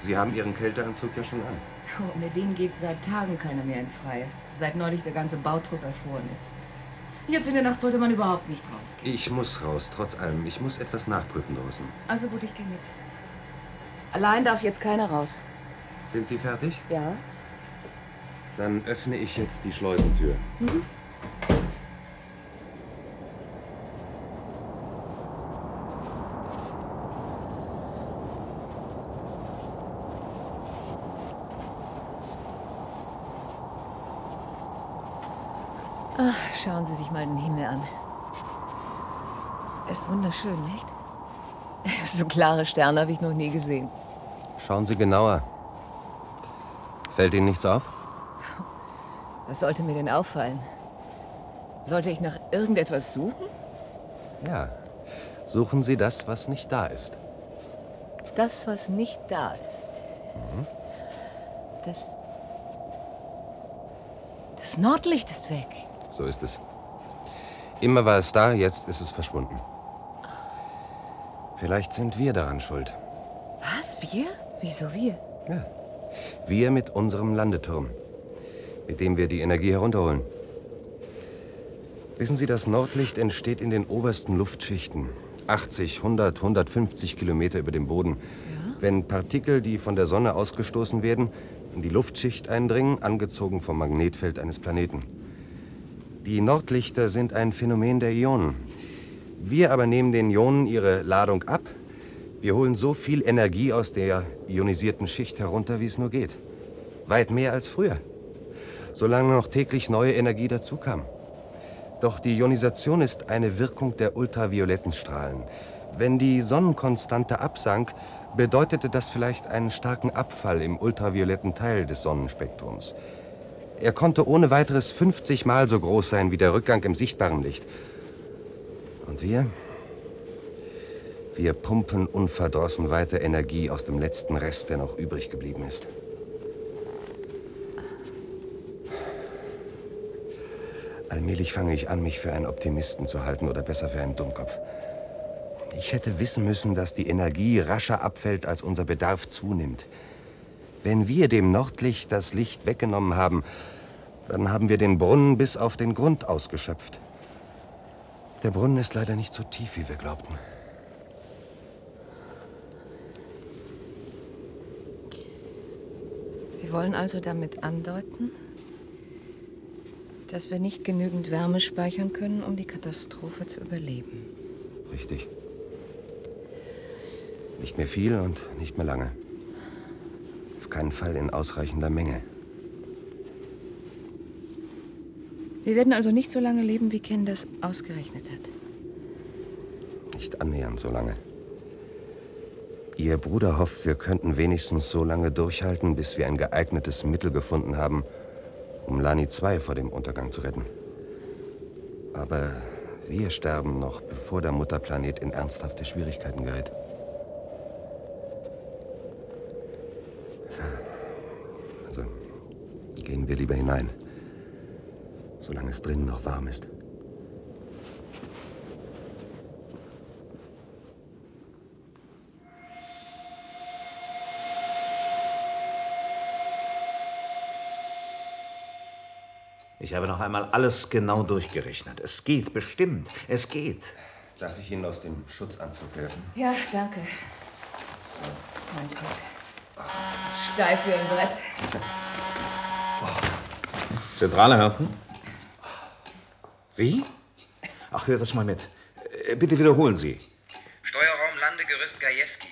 Sie haben Ihren Kälteanzug ja schon an. Ohne den geht seit Tagen keiner mehr ins Freie. Seit neulich der ganze Bautrupp erfroren ist. Jetzt in der Nacht sollte man überhaupt nicht rausgehen. Ich muss raus, trotz allem. Ich muss etwas nachprüfen draußen. Also gut, ich gehe mit. Allein darf jetzt keiner raus. Sind Sie fertig? Ja? Dann öffne ich jetzt die Schleusentür. Mhm. Ach, schauen Sie sich mal den Himmel an. Ist wunderschön, nicht? So klare Sterne habe ich noch nie gesehen. Schauen Sie genauer. Fällt Ihnen nichts auf? Was sollte mir denn auffallen? Sollte ich nach irgendetwas suchen? Ja. Suchen Sie das, was nicht da ist. Das, was nicht da ist. Mhm. Das. Das Nordlicht ist weg. So ist es. Immer war es da, jetzt ist es verschwunden. Vielleicht sind wir daran schuld. Was? Wir? Wieso wir? Ja. Wir mit unserem Landeturm, mit dem wir die Energie herunterholen. Wissen Sie, das Nordlicht entsteht in den obersten Luftschichten. 80, 100, 150 Kilometer über dem Boden. Ja? Wenn Partikel, die von der Sonne ausgestoßen werden, in die Luftschicht eindringen, angezogen vom Magnetfeld eines Planeten. Die Nordlichter sind ein Phänomen der Ionen. Wir aber nehmen den Ionen ihre Ladung ab. Wir holen so viel Energie aus der ionisierten Schicht herunter, wie es nur geht. Weit mehr als früher. Solange noch täglich neue Energie dazukam. Doch die Ionisation ist eine Wirkung der ultravioletten Strahlen. Wenn die Sonnenkonstante absank, bedeutete das vielleicht einen starken Abfall im ultravioletten Teil des Sonnenspektrums. Er konnte ohne weiteres 50 Mal so groß sein wie der Rückgang im sichtbaren Licht. Und wir? Wir pumpen unverdrossen weiter Energie aus dem letzten Rest, der noch übrig geblieben ist. Allmählich fange ich an, mich für einen Optimisten zu halten oder besser für einen Dummkopf. Ich hätte wissen müssen, dass die Energie rascher abfällt, als unser Bedarf zunimmt. Wenn wir dem Nordlicht das Licht weggenommen haben, dann haben wir den Brunnen bis auf den Grund ausgeschöpft. Der Brunnen ist leider nicht so tief, wie wir glaubten. Sie wollen also damit andeuten, dass wir nicht genügend Wärme speichern können, um die Katastrophe zu überleben. Richtig. Nicht mehr viel und nicht mehr lange. Keinen Fall in ausreichender Menge. Wir werden also nicht so lange leben, wie Ken das ausgerechnet hat. Nicht annähernd so lange. Ihr Bruder hofft, wir könnten wenigstens so lange durchhalten, bis wir ein geeignetes Mittel gefunden haben, um Lani 2 vor dem Untergang zu retten. Aber wir sterben noch, bevor der Mutterplanet in ernsthafte Schwierigkeiten gerät. Gehen wir lieber hinein. Solange es drinnen noch warm ist. Ich habe noch einmal alles genau durchgerechnet. Es geht, bestimmt. Es geht. Darf ich Ihnen aus dem Schutzanzug helfen? Ja, danke. Mein Gott. Steif wie ein Brett. Zentrale Hirten? Wie? Ach, hör das mal mit. Äh, Bitte wiederholen Sie. Steuerraum Landegerüst Gajewski.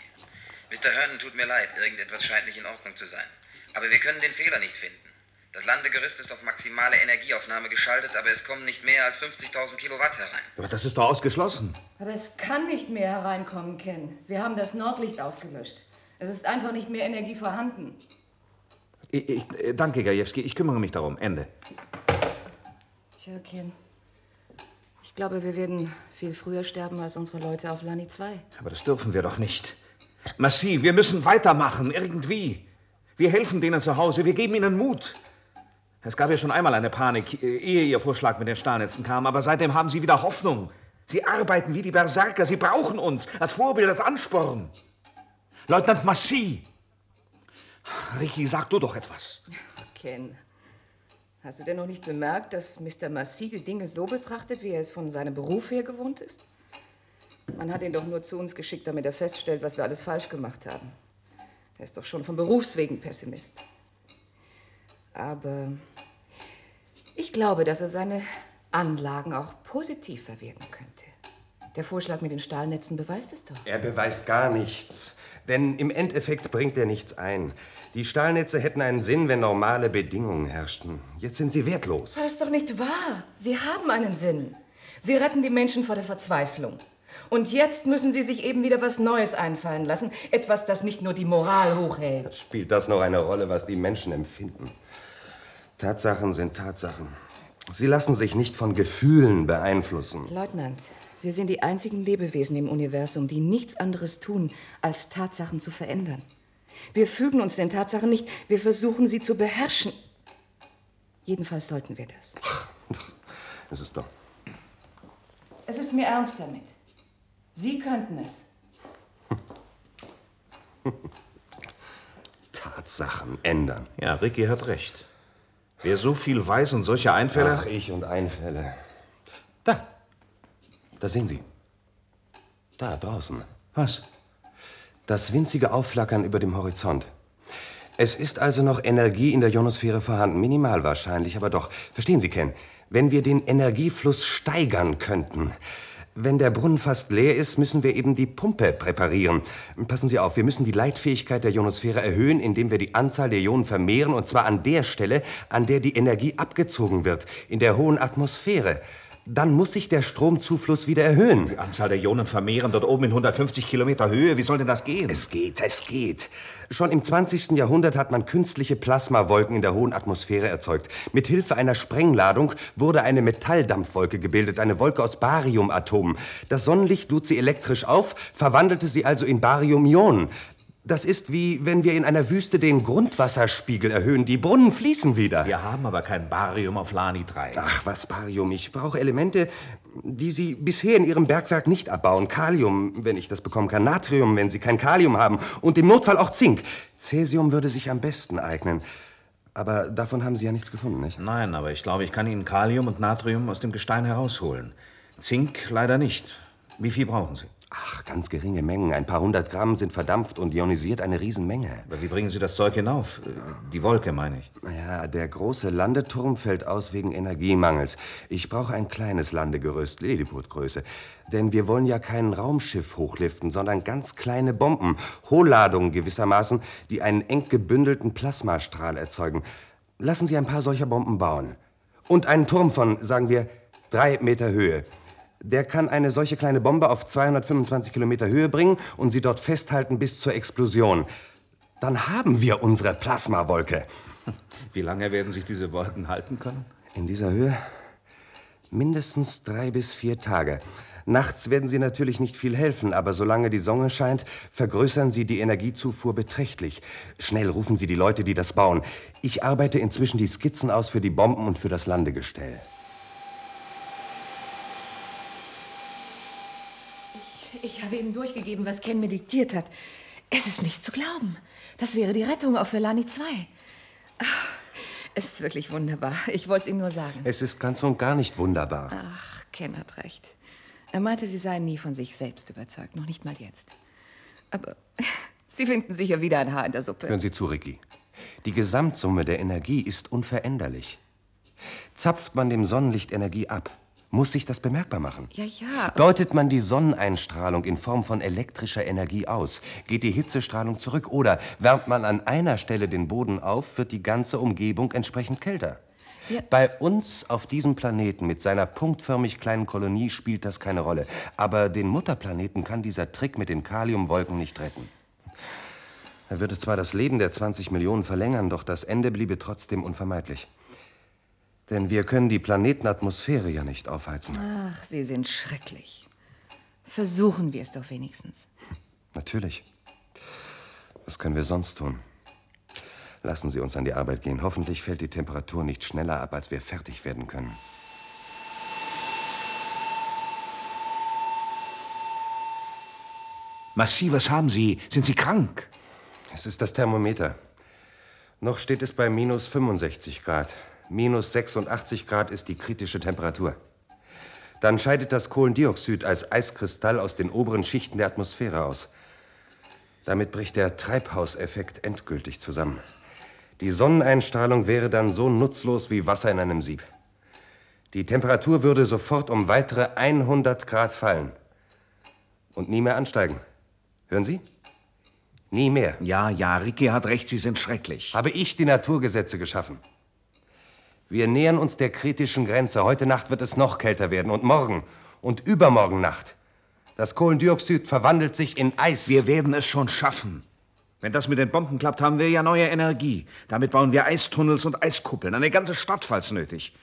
Mr. Herndon, tut mir leid, irgendetwas scheint nicht in Ordnung zu sein. Aber wir können den Fehler nicht finden. Das Landegerüst ist auf maximale Energieaufnahme geschaltet, aber es kommen nicht mehr als 50.000 Kilowatt herein. Aber das ist doch ausgeschlossen. Aber es kann nicht mehr hereinkommen, Ken. Wir haben das Nordlicht ausgelöscht. Es ist einfach nicht mehr Energie vorhanden. Ich, ich, äh, danke, Gajewski. Ich kümmere mich darum. Ende. Tja, Ken. Ich glaube, wir werden viel früher sterben als unsere Leute auf Lani 2. Aber das dürfen wir doch nicht. Massi, wir müssen weitermachen, irgendwie. Wir helfen denen zu Hause, wir geben ihnen Mut. Es gab ja schon einmal eine Panik, äh, ehe Ihr Vorschlag mit den Stahlnetzen kam, aber seitdem haben Sie wieder Hoffnung. Sie arbeiten wie die Berserker, Sie brauchen uns als Vorbild, als Ansporn. Leutnant Massi! Ricky, sag du doch etwas. Ken, hast du denn noch nicht bemerkt, dass Mr. Massy die Dinge so betrachtet, wie er es von seinem Beruf her gewohnt ist? Man hat ihn doch nur zu uns geschickt, damit er feststellt, was wir alles falsch gemacht haben. Er ist doch schon von Berufswegen Pessimist. Aber ich glaube, dass er seine Anlagen auch positiv verwerten könnte. Der Vorschlag mit den Stahlnetzen beweist es doch. Er beweist gar nichts. Denn im Endeffekt bringt er nichts ein. Die Stahlnetze hätten einen Sinn, wenn normale Bedingungen herrschten. Jetzt sind sie wertlos. Das ist doch nicht wahr. Sie haben einen Sinn. Sie retten die Menschen vor der Verzweiflung. Und jetzt müssen sie sich eben wieder was Neues einfallen lassen. Etwas, das nicht nur die Moral hochhält. Spielt das noch eine Rolle, was die Menschen empfinden? Tatsachen sind Tatsachen. Sie lassen sich nicht von Gefühlen beeinflussen. Leutnant, wir sind die einzigen Lebewesen im Universum, die nichts anderes tun, als Tatsachen zu verändern. Wir fügen uns den Tatsachen nicht, wir versuchen sie zu beherrschen. Jedenfalls sollten wir das. Es ist doch. Es ist mir ernst damit. Sie könnten es. Tatsachen ändern. Ja, Ricky hat recht. Wer so viel weiß und solche Einfälle. Ach, ich und Einfälle. Da. Da sehen Sie. Da draußen. Was? Das winzige Aufflackern über dem Horizont. Es ist also noch Energie in der Ionosphäre vorhanden. Minimal wahrscheinlich, aber doch. Verstehen Sie, Ken? Wenn wir den Energiefluss steigern könnten. Wenn der Brunnen fast leer ist, müssen wir eben die Pumpe präparieren. Passen Sie auf, wir müssen die Leitfähigkeit der Ionosphäre erhöhen, indem wir die Anzahl der Ionen vermehren, und zwar an der Stelle, an der die Energie abgezogen wird, in der hohen Atmosphäre. Dann muss sich der Stromzufluss wieder erhöhen. Die Anzahl der Ionen vermehren dort oben in 150 Kilometer Höhe. Wie soll denn das gehen? Es geht, es geht. Schon im 20. Jahrhundert hat man künstliche Plasmawolken in der hohen Atmosphäre erzeugt. Mit Hilfe einer Sprengladung wurde eine Metalldampfwolke gebildet, eine Wolke aus Bariumatomen. Das Sonnenlicht lud sie elektrisch auf, verwandelte sie also in Bariumionen. Das ist wie wenn wir in einer Wüste den Grundwasserspiegel erhöhen. Die Brunnen fließen wieder. Wir haben aber kein Barium auf Lani 3. Ach, was Barium? Ich brauche Elemente, die Sie bisher in Ihrem Bergwerk nicht abbauen. Kalium, wenn ich das bekommen kann. Natrium, wenn Sie kein Kalium haben. Und im Notfall auch Zink. Cäsium würde sich am besten eignen. Aber davon haben Sie ja nichts gefunden, nicht? Nein, aber ich glaube, ich kann Ihnen Kalium und Natrium aus dem Gestein herausholen. Zink leider nicht. Wie viel brauchen Sie? Ach, ganz geringe Mengen. Ein paar hundert Gramm sind verdampft und ionisiert eine Riesenmenge. Aber wie bringen Sie das Zeug hinauf? Die Wolke, meine ich. Ja, der große Landeturm fällt aus wegen Energiemangels. Ich brauche ein kleines Landegerüst, Lilliputgröße. Denn wir wollen ja kein Raumschiff hochliften, sondern ganz kleine Bomben, Hohlladungen gewissermaßen, die einen eng gebündelten Plasmastrahl erzeugen. Lassen Sie ein paar solcher Bomben bauen. Und einen Turm von, sagen wir, drei Meter Höhe. Der kann eine solche kleine Bombe auf 225 Kilometer Höhe bringen und sie dort festhalten bis zur Explosion. Dann haben wir unsere Plasmawolke. Wie lange werden sich diese Wolken halten können? In dieser Höhe? Mindestens drei bis vier Tage. Nachts werden sie natürlich nicht viel helfen, aber solange die Sonne scheint, vergrößern sie die Energiezufuhr beträchtlich. Schnell rufen Sie die Leute, die das bauen. Ich arbeite inzwischen die Skizzen aus für die Bomben und für das Landegestell. Ich, habe ihm durchgegeben, was Ken mir diktiert hat. Es ist nicht zu glauben. Das wäre die Rettung auch für Lani 2. Ach, Es ist wirklich wunderbar. Ich wollte es Ihnen nur sagen. Es ist ganz und gar nicht wunderbar. Ach, Ken hat recht. Er meinte, Sie seien nie von sich selbst überzeugt, noch nicht mal jetzt. Aber Sie finden sicher wieder ein Haar in der Suppe. Hören Sie zu, Ricky. Die Gesamtsumme der Energie ist unveränderlich. Zapft man dem Sonnenlicht Energie ab, muss sich das bemerkbar machen. Ja, ja. Deutet man die Sonneneinstrahlung in Form von elektrischer Energie aus, geht die Hitzestrahlung zurück. Oder wärmt man an einer Stelle den Boden auf, wird die ganze Umgebung entsprechend kälter. Bei uns auf diesem Planeten mit seiner punktförmig kleinen Kolonie spielt das keine Rolle. Aber den Mutterplaneten kann dieser Trick mit den Kaliumwolken nicht retten. Er würde zwar das Leben der 20 Millionen verlängern, doch das Ende bliebe trotzdem unvermeidlich. Denn wir können die Planetenatmosphäre ja nicht aufheizen. Ach, Sie sind schrecklich. Versuchen wir es doch wenigstens. Natürlich. Was können wir sonst tun? Lassen Sie uns an die Arbeit gehen. Hoffentlich fällt die Temperatur nicht schneller ab, als wir fertig werden können. Massi, was haben Sie? Sind Sie krank? Es ist das Thermometer. Noch steht es bei minus 65 Grad. Minus 86 Grad ist die kritische Temperatur. Dann scheidet das Kohlendioxid als Eiskristall aus den oberen Schichten der Atmosphäre aus. Damit bricht der Treibhauseffekt endgültig zusammen. Die Sonneneinstrahlung wäre dann so nutzlos wie Wasser in einem Sieb. Die Temperatur würde sofort um weitere 100 Grad fallen. Und nie mehr ansteigen. Hören Sie? Nie mehr. Ja, ja, Ricky hat recht, Sie sind schrecklich. Habe ich die Naturgesetze geschaffen. Wir nähern uns der kritischen Grenze. Heute Nacht wird es noch kälter werden und morgen und übermorgen Nacht. Das Kohlendioxid verwandelt sich in Eis. Wir werden es schon schaffen. Wenn das mit den Bomben klappt, haben wir ja neue Energie. Damit bauen wir Eistunnels und Eiskuppeln. Eine ganze Stadt, falls nötig.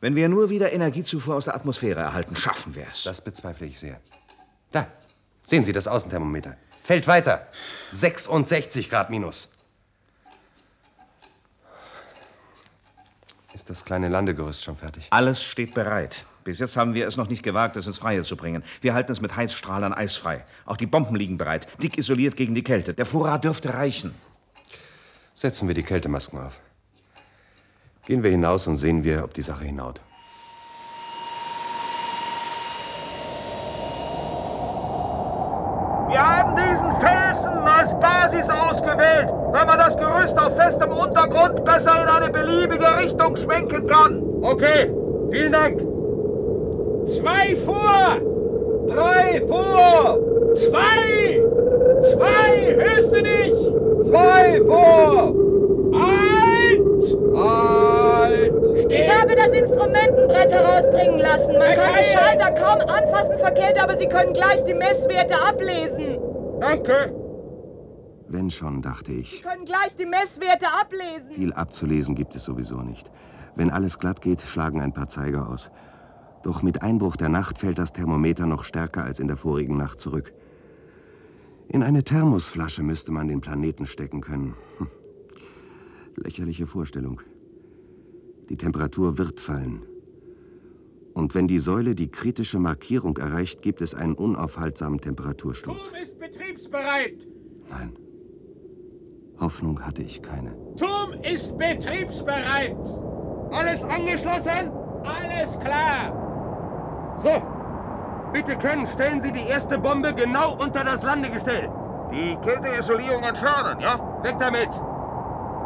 Wenn wir nur wieder Energiezufuhr aus der Atmosphäre erhalten, schaffen wir es. Das bezweifle ich sehr. Da, sehen Sie das Außenthermometer. Fällt weiter. 66 Grad minus. Ist das kleine Landegerüst schon fertig? Alles steht bereit. Bis jetzt haben wir es noch nicht gewagt, es ins Freie zu bringen. Wir halten es mit Heizstrahlern eisfrei. Auch die Bomben liegen bereit, dick isoliert gegen die Kälte. Der Vorrat dürfte reichen. Setzen wir die Kältemasken auf. Gehen wir hinaus und sehen wir, ob die Sache hinhaut. Wir haben diesen Felsen als Basis ausgewählt, weil man das Gerüst auf festem Untergrund besser in eine beliebige Richtung schwenken kann. Okay, vielen Dank. Zwei vor! Drei vor! Zwei! Zwei! Hörst du nicht? Zwei vor! Eins! Halt! Ich habe das Instrumentenbrett herausbringen lassen. Man kann die Schalter kaum anfassen Kälte, aber Sie können gleich die Messwerte ablesen. Danke. Wenn schon, dachte ich. Sie können gleich die Messwerte ablesen. Viel abzulesen gibt es sowieso nicht. Wenn alles glatt geht, schlagen ein paar Zeiger aus. Doch mit Einbruch der Nacht fällt das Thermometer noch stärker als in der vorigen Nacht zurück. In eine Thermosflasche müsste man den Planeten stecken können. Hm. Lächerliche Vorstellung. Die Temperatur wird fallen. Und wenn die Säule die kritische Markierung erreicht, gibt es einen unaufhaltsamen Temperatursturz. Turm ist betriebsbereit. Nein. Hoffnung hatte ich keine. Turm ist betriebsbereit. Alles angeschlossen? Alles klar. So, bitte können, stellen Sie die erste Bombe genau unter das Landegestell. Die Kälteisolierung entfernen, ja? Weg damit.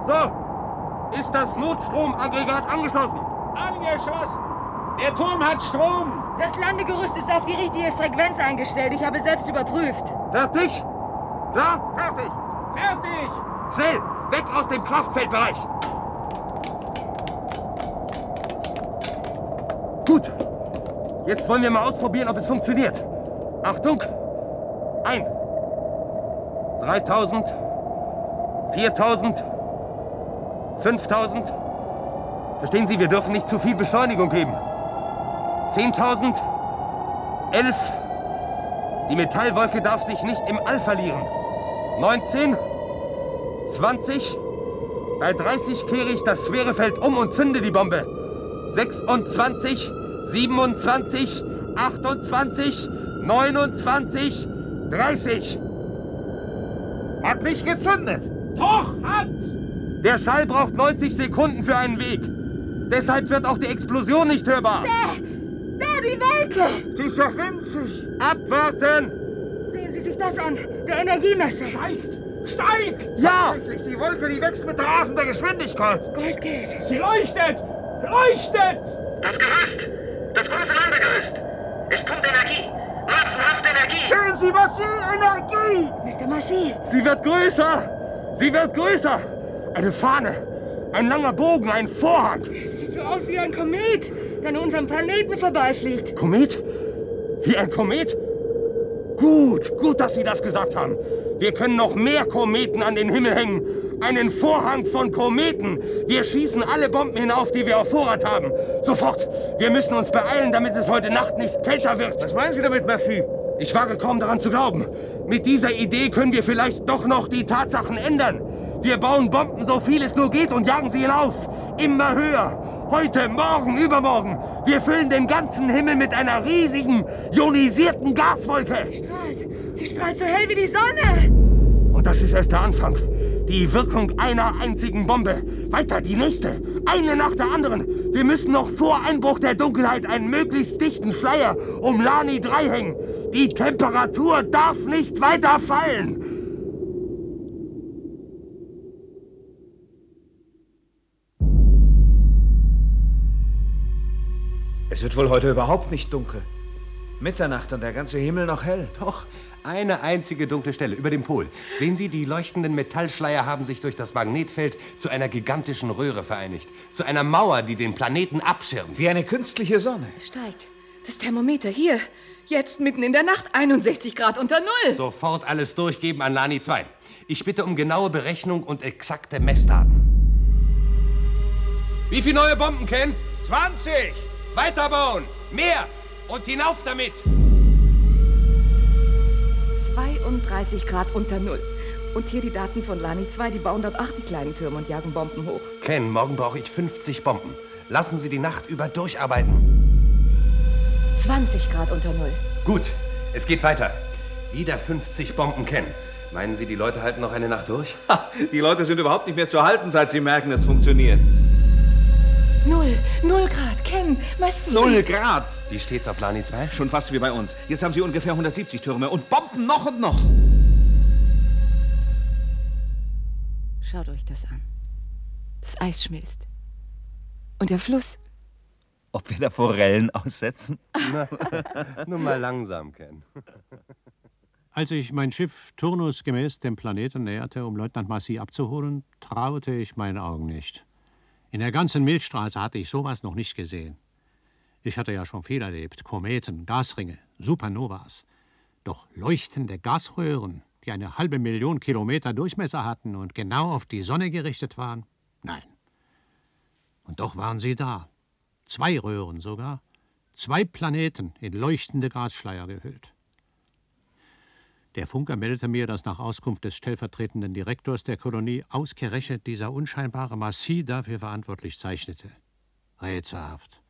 So, ist das Notstromaggregat angeschlossen? Angeschlossen. Der Turm hat Strom. Das Landegerüst ist auf die richtige Frequenz eingestellt. Ich habe selbst überprüft. Fertig? Klar? Fertig. Fertig. Schnell, weg aus dem Kraftfeldbereich. Gut. Jetzt wollen wir mal ausprobieren, ob es funktioniert. Achtung. Ein. 3000. 4000. 5000. Verstehen Sie, wir dürfen nicht zu viel Beschleunigung geben. 10.000. 11. Die Metallwolke darf sich nicht im All verlieren. 19. 20. Bei 30 kehre ich das schwere Feld um und zünde die Bombe. 26. 27. 28. 29. 30. Hat nicht gezündet. Doch, hat! Der Schall braucht 90 Sekunden für einen Weg. Deshalb wird auch die Explosion nicht hörbar. Da, da, die Wolke! Die ist ja winzig. Abwarten! Sehen Sie sich das an. Der Energiemesser. Steigt! Steigt! Ja! Tatsächlich, die Wolke, die wächst mit rasender Geschwindigkeit. Goldgeld. Sie leuchtet! Leuchtet! Das Gerüst! Das große Landegerüst! Es pumpt Energie! Massenhaft Energie! Sehen Sie, was Sie Energie! Mr. Massy! Sie wird größer! Sie wird größer! Eine Fahne! Ein langer Bogen, ein Vorhang! Sieht so aus wie ein Komet, der an unserem Planeten vorbeifliegt. Komet? Wie ein Komet? Gut, gut, dass Sie das gesagt haben. Wir können noch mehr Kometen an den Himmel hängen. Einen Vorhang von Kometen. Wir schießen alle Bomben hinauf, die wir auf Vorrat haben. Sofort. Wir müssen uns beeilen, damit es heute Nacht nicht kälter wird. Was meinen Sie damit, Merci? Ich wage kaum daran zu glauben. Mit dieser Idee können wir vielleicht doch noch die Tatsachen ändern. Wir bauen Bomben, so viel es nur geht, und jagen sie hinauf. Immer höher. Heute, morgen, übermorgen. Wir füllen den ganzen Himmel mit einer riesigen, ionisierten Gaswolke. Sie strahlt. Sie strahlt so hell wie die Sonne. Und das ist erst der Anfang. Die Wirkung einer einzigen Bombe. Weiter die nächste. Eine nach der anderen. Wir müssen noch vor Einbruch der Dunkelheit einen möglichst dichten Schleier um Lani 3 hängen. Die Temperatur darf nicht weiter fallen. Es wird wohl heute überhaupt nicht dunkel. Mitternacht und der ganze Himmel noch hell. Doch, eine einzige dunkle Stelle über dem Pol. Sehen Sie, die leuchtenden Metallschleier haben sich durch das Magnetfeld zu einer gigantischen Röhre vereinigt. Zu einer Mauer, die den Planeten abschirmt. Wie eine künstliche Sonne. Es steigt. Das Thermometer hier. Jetzt mitten in der Nacht 61 Grad unter Null. Sofort alles durchgeben an Lani 2. Ich bitte um genaue Berechnung und exakte Messdaten. Wie viele neue Bomben, Ken? 20! Weiterbauen! Mehr! Und hinauf damit! 32 Grad unter Null. Und hier die Daten von Lani 2. Die bauen dort auch die kleinen Türme und jagen Bomben hoch. Ken, morgen brauche ich 50 Bomben. Lassen Sie die Nacht über durcharbeiten. 20 Grad unter Null. Gut, es geht weiter. Wieder 50 Bomben, Ken. Meinen Sie, die Leute halten noch eine Nacht durch? Ha, die Leute sind überhaupt nicht mehr zu halten, seit sie merken, es funktioniert. Null. Null Grad. Ken, was? Null Grad. Wie steht's auf Lani 2? Schon fast wie bei uns. Jetzt haben sie ungefähr 170 Türme und Bomben noch und noch. Schaut euch das an. Das Eis schmilzt. Und der Fluss. Ob wir da Forellen aussetzen? Nur mal langsam, Ken. Als ich mein Schiff turnusgemäß dem Planeten näherte, um Leutnant Massy abzuholen, traute ich meinen Augen nicht. In der ganzen Milchstraße hatte ich sowas noch nicht gesehen. Ich hatte ja schon viel erlebt: Kometen, Gasringe, Supernovas. Doch leuchtende Gasröhren, die eine halbe Million Kilometer Durchmesser hatten und genau auf die Sonne gerichtet waren? Nein. Und doch waren sie da. Zwei Röhren sogar. Zwei Planeten in leuchtende Gasschleier gehüllt. Der Funker meldete mir, dass nach Auskunft des stellvertretenden Direktors der Kolonie ausgerechnet dieser unscheinbare Massi dafür verantwortlich zeichnete. Rätselhaft.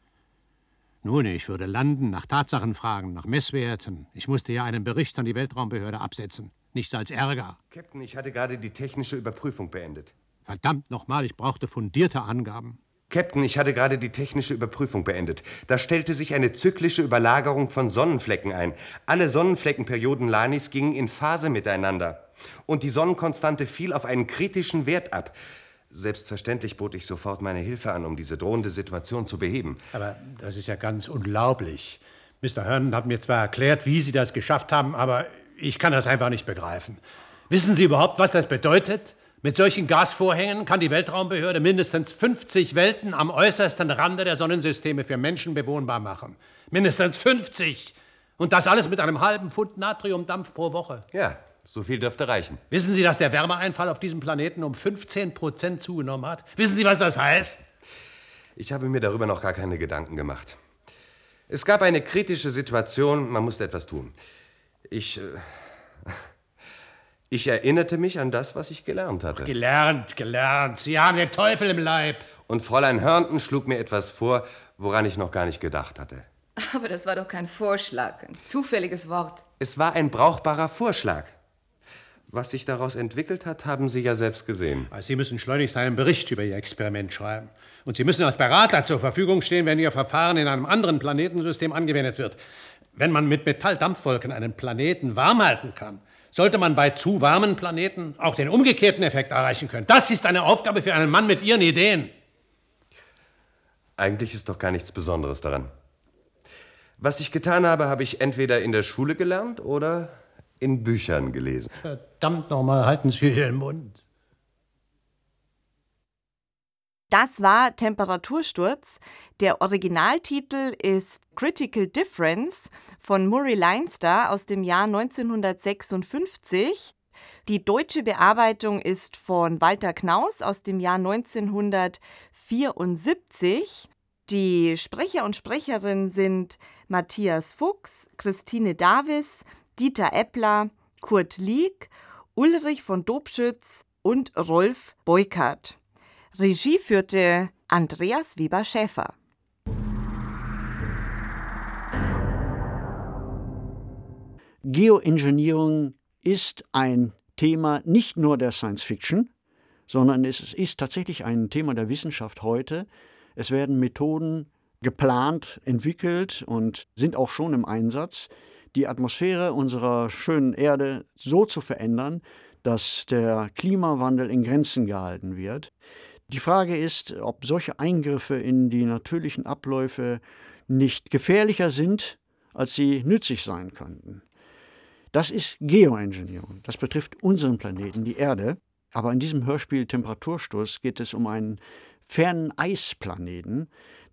Nun, ich würde landen, nach Tatsachen fragen, nach Messwerten. Ich musste ja einen Bericht an die Weltraumbehörde absetzen. Nichts als Ärger. Captain, ich hatte gerade die technische Überprüfung beendet. Verdammt nochmal, ich brauchte fundierte Angaben. Captain, ich hatte gerade die technische Überprüfung beendet. Da stellte sich eine zyklische Überlagerung von Sonnenflecken ein. Alle Sonnenfleckenperioden Lanis gingen in Phase miteinander. Und die Sonnenkonstante fiel auf einen kritischen Wert ab. Selbstverständlich bot ich sofort meine Hilfe an, um diese drohende Situation zu beheben. Aber das ist ja ganz unglaublich. Mr. Herndon hat mir zwar erklärt, wie Sie das geschafft haben, aber ich kann das einfach nicht begreifen. Wissen Sie überhaupt, was das bedeutet? Mit solchen Gasvorhängen kann die Weltraumbehörde mindestens 50 Welten am äußersten Rande der Sonnensysteme für Menschen bewohnbar machen. Mindestens 50! Und das alles mit einem halben Pfund Natriumdampf pro Woche. Ja, so viel dürfte reichen. Wissen Sie, dass der Wärmeeinfall auf diesem Planeten um 15 Prozent zugenommen hat? Wissen Sie, was das heißt? Ich habe mir darüber noch gar keine Gedanken gemacht. Es gab eine kritische Situation, man musste etwas tun. Ich. Äh, ich erinnerte mich an das, was ich gelernt hatte. Gelernt, gelernt. Sie haben den Teufel im Leib. Und Fräulein Hörnten schlug mir etwas vor, woran ich noch gar nicht gedacht hatte. Aber das war doch kein Vorschlag, ein zufälliges Wort. Es war ein brauchbarer Vorschlag. Was sich daraus entwickelt hat, haben Sie ja selbst gesehen. Also Sie müssen schleunigst einen Bericht über Ihr Experiment schreiben. Und Sie müssen als Berater zur Verfügung stehen, wenn Ihr Verfahren in einem anderen Planetensystem angewendet wird. Wenn man mit Metalldampfwolken einen Planeten warm halten kann, sollte man bei zu warmen Planeten auch den umgekehrten Effekt erreichen können. Das ist eine Aufgabe für einen Mann mit Ihren Ideen. Eigentlich ist doch gar nichts Besonderes daran. Was ich getan habe, habe ich entweder in der Schule gelernt oder in Büchern gelesen. Verdammt nochmal, halten Sie den Mund. Das war Temperatursturz. Der Originaltitel ist Critical Difference von Murray Leinster aus dem Jahr 1956. Die deutsche Bearbeitung ist von Walter Knaus aus dem Jahr 1974. Die Sprecher und Sprecherinnen sind Matthias Fuchs, Christine Davis, Dieter Eppler, Kurt Lieck, Ulrich von Dobschütz und Rolf Beukert. Regie führte Andreas Weber-Schäfer. Geoengineering ist ein Thema nicht nur der Science Fiction, sondern es ist tatsächlich ein Thema der Wissenschaft heute. Es werden Methoden geplant, entwickelt und sind auch schon im Einsatz, die Atmosphäre unserer schönen Erde so zu verändern, dass der Klimawandel in Grenzen gehalten wird. Die Frage ist, ob solche Eingriffe in die natürlichen Abläufe nicht gefährlicher sind, als sie nützlich sein könnten. Das ist Geoengineering. Das betrifft unseren Planeten, die Erde. Aber in diesem Hörspiel Temperaturstoß geht es um einen fernen Eisplaneten,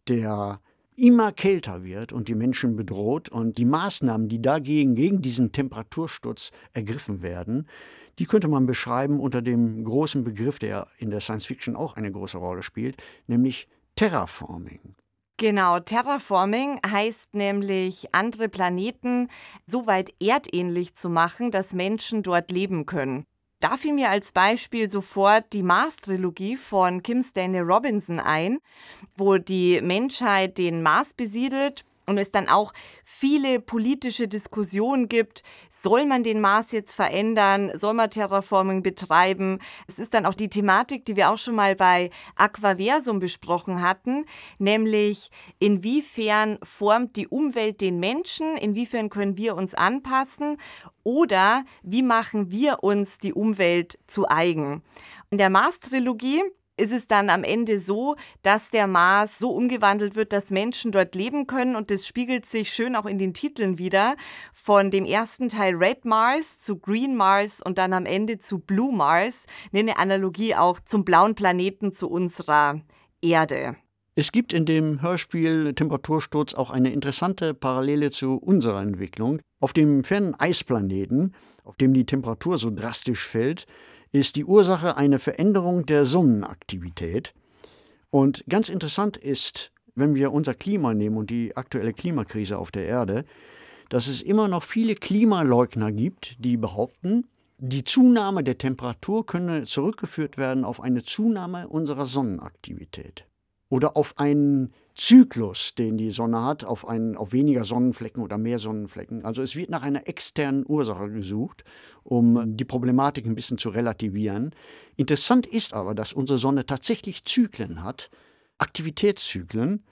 der immer kälter wird und die Menschen bedroht. Und die Maßnahmen, die dagegen, gegen diesen Temperatursturz ergriffen werden, die könnte man beschreiben unter dem großen Begriff, der in der Science Fiction auch eine große Rolle spielt, nämlich Terraforming. Genau, Terraforming heißt nämlich, andere Planeten so weit erdähnlich zu machen, dass Menschen dort leben können. Da fiel mir als Beispiel sofort die Mars-Trilogie von Kim Stanley Robinson ein, wo die Menschheit den Mars besiedelt und es dann auch viele politische Diskussionen gibt, soll man den Mars jetzt verändern, soll man Terraforming betreiben. Es ist dann auch die Thematik, die wir auch schon mal bei Aquaversum besprochen hatten, nämlich inwiefern formt die Umwelt den Menschen, inwiefern können wir uns anpassen oder wie machen wir uns die Umwelt zu eigen. In der Mars-Trilogie ist es dann am Ende so, dass der Mars so umgewandelt wird, dass Menschen dort leben können und das spiegelt sich schön auch in den Titeln wieder. Von dem ersten Teil Red Mars zu Green Mars und dann am Ende zu Blue Mars. Eine Analogie auch zum blauen Planeten zu unserer Erde. Es gibt in dem Hörspiel Temperatursturz auch eine interessante Parallele zu unserer Entwicklung. Auf dem fernen Eisplaneten, auf dem die Temperatur so drastisch fällt, ist die Ursache eine Veränderung der Sonnenaktivität. Und ganz interessant ist, wenn wir unser Klima nehmen und die aktuelle Klimakrise auf der Erde, dass es immer noch viele Klimaleugner gibt, die behaupten, die Zunahme der Temperatur könne zurückgeführt werden auf eine Zunahme unserer Sonnenaktivität oder auf einen Zyklus, den die Sonne hat, auf, einen, auf weniger Sonnenflecken oder mehr Sonnenflecken. Also es wird nach einer externen Ursache gesucht, um die Problematik ein bisschen zu relativieren. Interessant ist aber, dass unsere Sonne tatsächlich Zyklen hat, Aktivitätszyklen.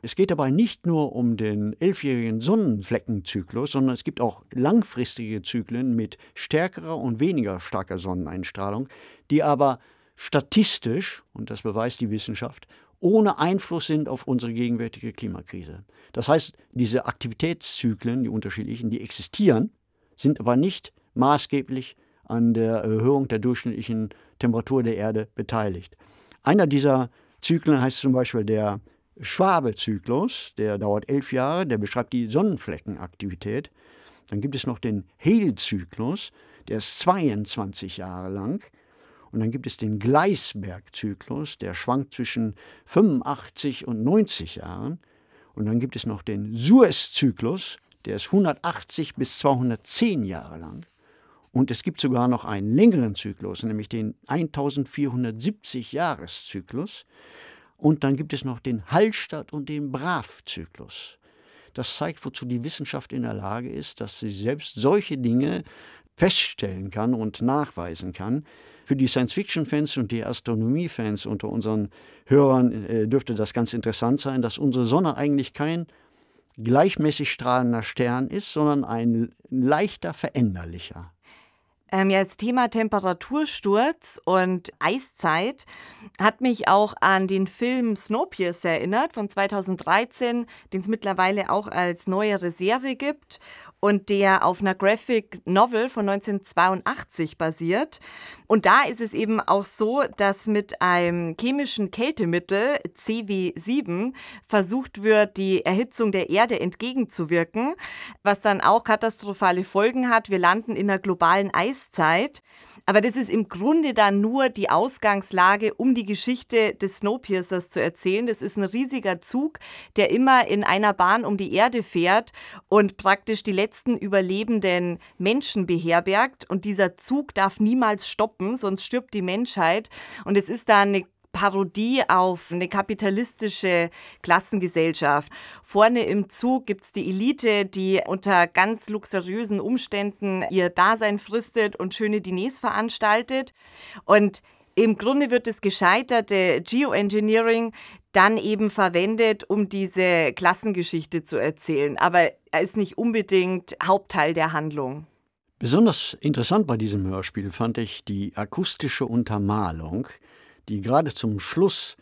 Es geht dabei nicht nur um den elfjährigen Sonnenfleckenzyklus, sondern es gibt auch langfristige Zyklen mit stärkerer und weniger starker Sonneneinstrahlung, die aber statistisch, und das beweist die Wissenschaft, ohne Einfluss sind auf unsere gegenwärtige Klimakrise. Das heißt, diese Aktivitätszyklen, die unterschiedlichen, die existieren, sind aber nicht maßgeblich an der Erhöhung der durchschnittlichen Temperatur der Erde beteiligt. Einer dieser Zyklen heißt zum Beispiel der Schwabe-Zyklus, der dauert elf Jahre, der beschreibt die Sonnenfleckenaktivität. Dann gibt es noch den Hale-Zyklus, der ist 22 Jahre lang. Und dann gibt es den Gleisberg-Zyklus, der schwankt zwischen 85 und 90 Jahren. Und dann gibt es noch den Suez-Zyklus, der ist 180 bis 210 Jahre lang. Und es gibt sogar noch einen längeren Zyklus, nämlich den 1470 Jahreszyklus. Und dann gibt es noch den Hallstatt- und den Brav-Zyklus. Das zeigt, wozu die Wissenschaft in der Lage ist, dass sie selbst solche Dinge feststellen kann und nachweisen kann. Für die Science-Fiction-Fans und die Astronomie-Fans unter unseren Hörern äh, dürfte das ganz interessant sein, dass unsere Sonne eigentlich kein gleichmäßig strahlender Stern ist, sondern ein leichter veränderlicher. Ähm, ja, das Thema Temperatursturz und Eiszeit hat mich auch an den Film Snowpiercer erinnert von 2013, den es mittlerweile auch als neuere Serie gibt und der auf einer Graphic Novel von 1982 basiert. Und da ist es eben auch so, dass mit einem chemischen Kältemittel CW7 versucht wird, die Erhitzung der Erde entgegenzuwirken, was dann auch katastrophale Folgen hat. Wir landen in einer globalen Eiszeit. Aber das ist im Grunde dann nur die Ausgangslage, um die Geschichte des Snowpiercers zu erzählen. Das ist ein riesiger Zug, der immer in einer Bahn um die Erde fährt und praktisch die letzten überlebenden Menschen beherbergt. Und dieser Zug darf niemals stoppen, sonst stirbt die Menschheit. Und es ist da eine Parodie auf eine kapitalistische Klassengesellschaft. Vorne im Zug gibt es die Elite, die unter ganz luxuriösen Umständen ihr Dasein fristet und schöne Diners veranstaltet. Und im Grunde wird das gescheiterte Geoengineering dann eben verwendet, um diese Klassengeschichte zu erzählen. Aber er ist nicht unbedingt Hauptteil der Handlung. Besonders interessant bei diesem Hörspiel fand ich die akustische Untermalung, die gerade zum Schluss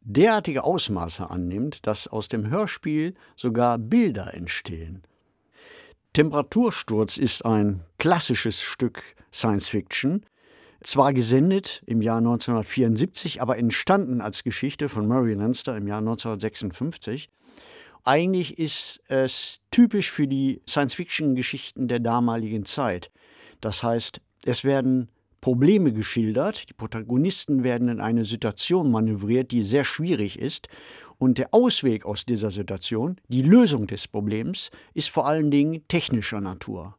derartige Ausmaße annimmt, dass aus dem Hörspiel sogar Bilder entstehen. Temperatursturz ist ein klassisches Stück Science Fiction, zwar gesendet im Jahr 1974, aber entstanden als Geschichte von Murray Leinster im Jahr 1956. Eigentlich ist es typisch für die Science-Fiction-Geschichten der damaligen Zeit. Das heißt, es werden Probleme geschildert, die Protagonisten werden in eine Situation manövriert, die sehr schwierig ist, und der Ausweg aus dieser Situation, die Lösung des Problems, ist vor allen Dingen technischer Natur.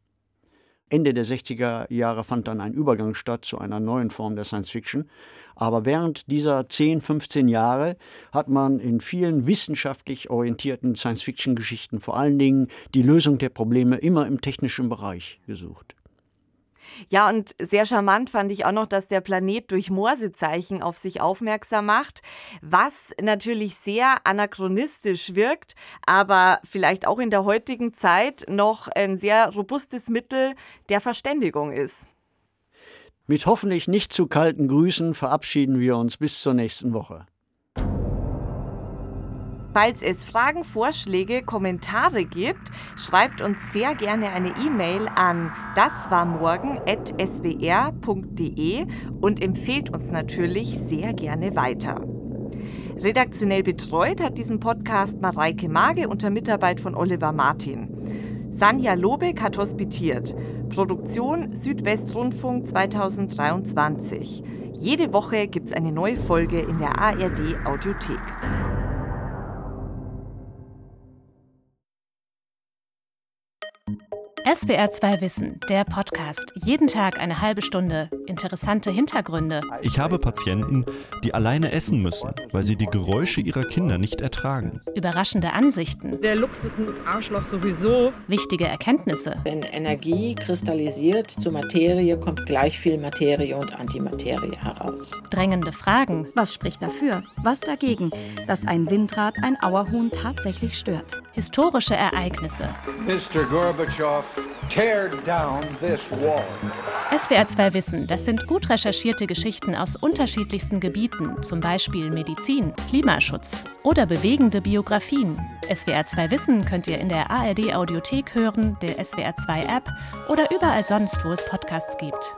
Ende der 60er Jahre fand dann ein Übergang statt zu einer neuen Form der Science Fiction. Aber während dieser 10, 15 Jahre hat man in vielen wissenschaftlich orientierten Science Fiction Geschichten vor allen Dingen die Lösung der Probleme immer im technischen Bereich gesucht. Ja, und sehr charmant fand ich auch noch, dass der Planet durch Morsezeichen auf sich aufmerksam macht, was natürlich sehr anachronistisch wirkt, aber vielleicht auch in der heutigen Zeit noch ein sehr robustes Mittel der Verständigung ist. Mit hoffentlich nicht zu kalten Grüßen verabschieden wir uns bis zur nächsten Woche. Falls es Fragen, Vorschläge, Kommentare gibt, schreibt uns sehr gerne eine E-Mail an daswarmorgen.sbr.de und empfehlt uns natürlich sehr gerne weiter. Redaktionell betreut hat diesen Podcast Mareike Mage unter Mitarbeit von Oliver Martin. Sanja Lobeck hat hospitiert. Produktion Südwestrundfunk 2023. Jede Woche gibt es eine neue Folge in der ARD Audiothek. SWR 2 Wissen, der Podcast. Jeden Tag eine halbe Stunde. Interessante Hintergründe. Ich habe Patienten, die alleine essen müssen, weil sie die Geräusche ihrer Kinder nicht ertragen. Überraschende Ansichten. Der Lux ist ein Arschloch sowieso. Wichtige Erkenntnisse. Wenn Energie kristallisiert zu Materie, kommt gleich viel Materie und Antimaterie heraus. Drängende Fragen. Was spricht dafür? Was dagegen, dass ein Windrad ein Auerhuhn tatsächlich stört? Historische Ereignisse. Mr. Gorbatschow. Tear down this wall. SWR 2 Wissen, das sind gut recherchierte Geschichten aus unterschiedlichsten Gebieten, zum Beispiel Medizin, Klimaschutz oder bewegende Biografien. SWR 2 Wissen könnt ihr in der ARD Audiothek hören, der SWR 2 App oder überall sonst, wo es Podcasts gibt.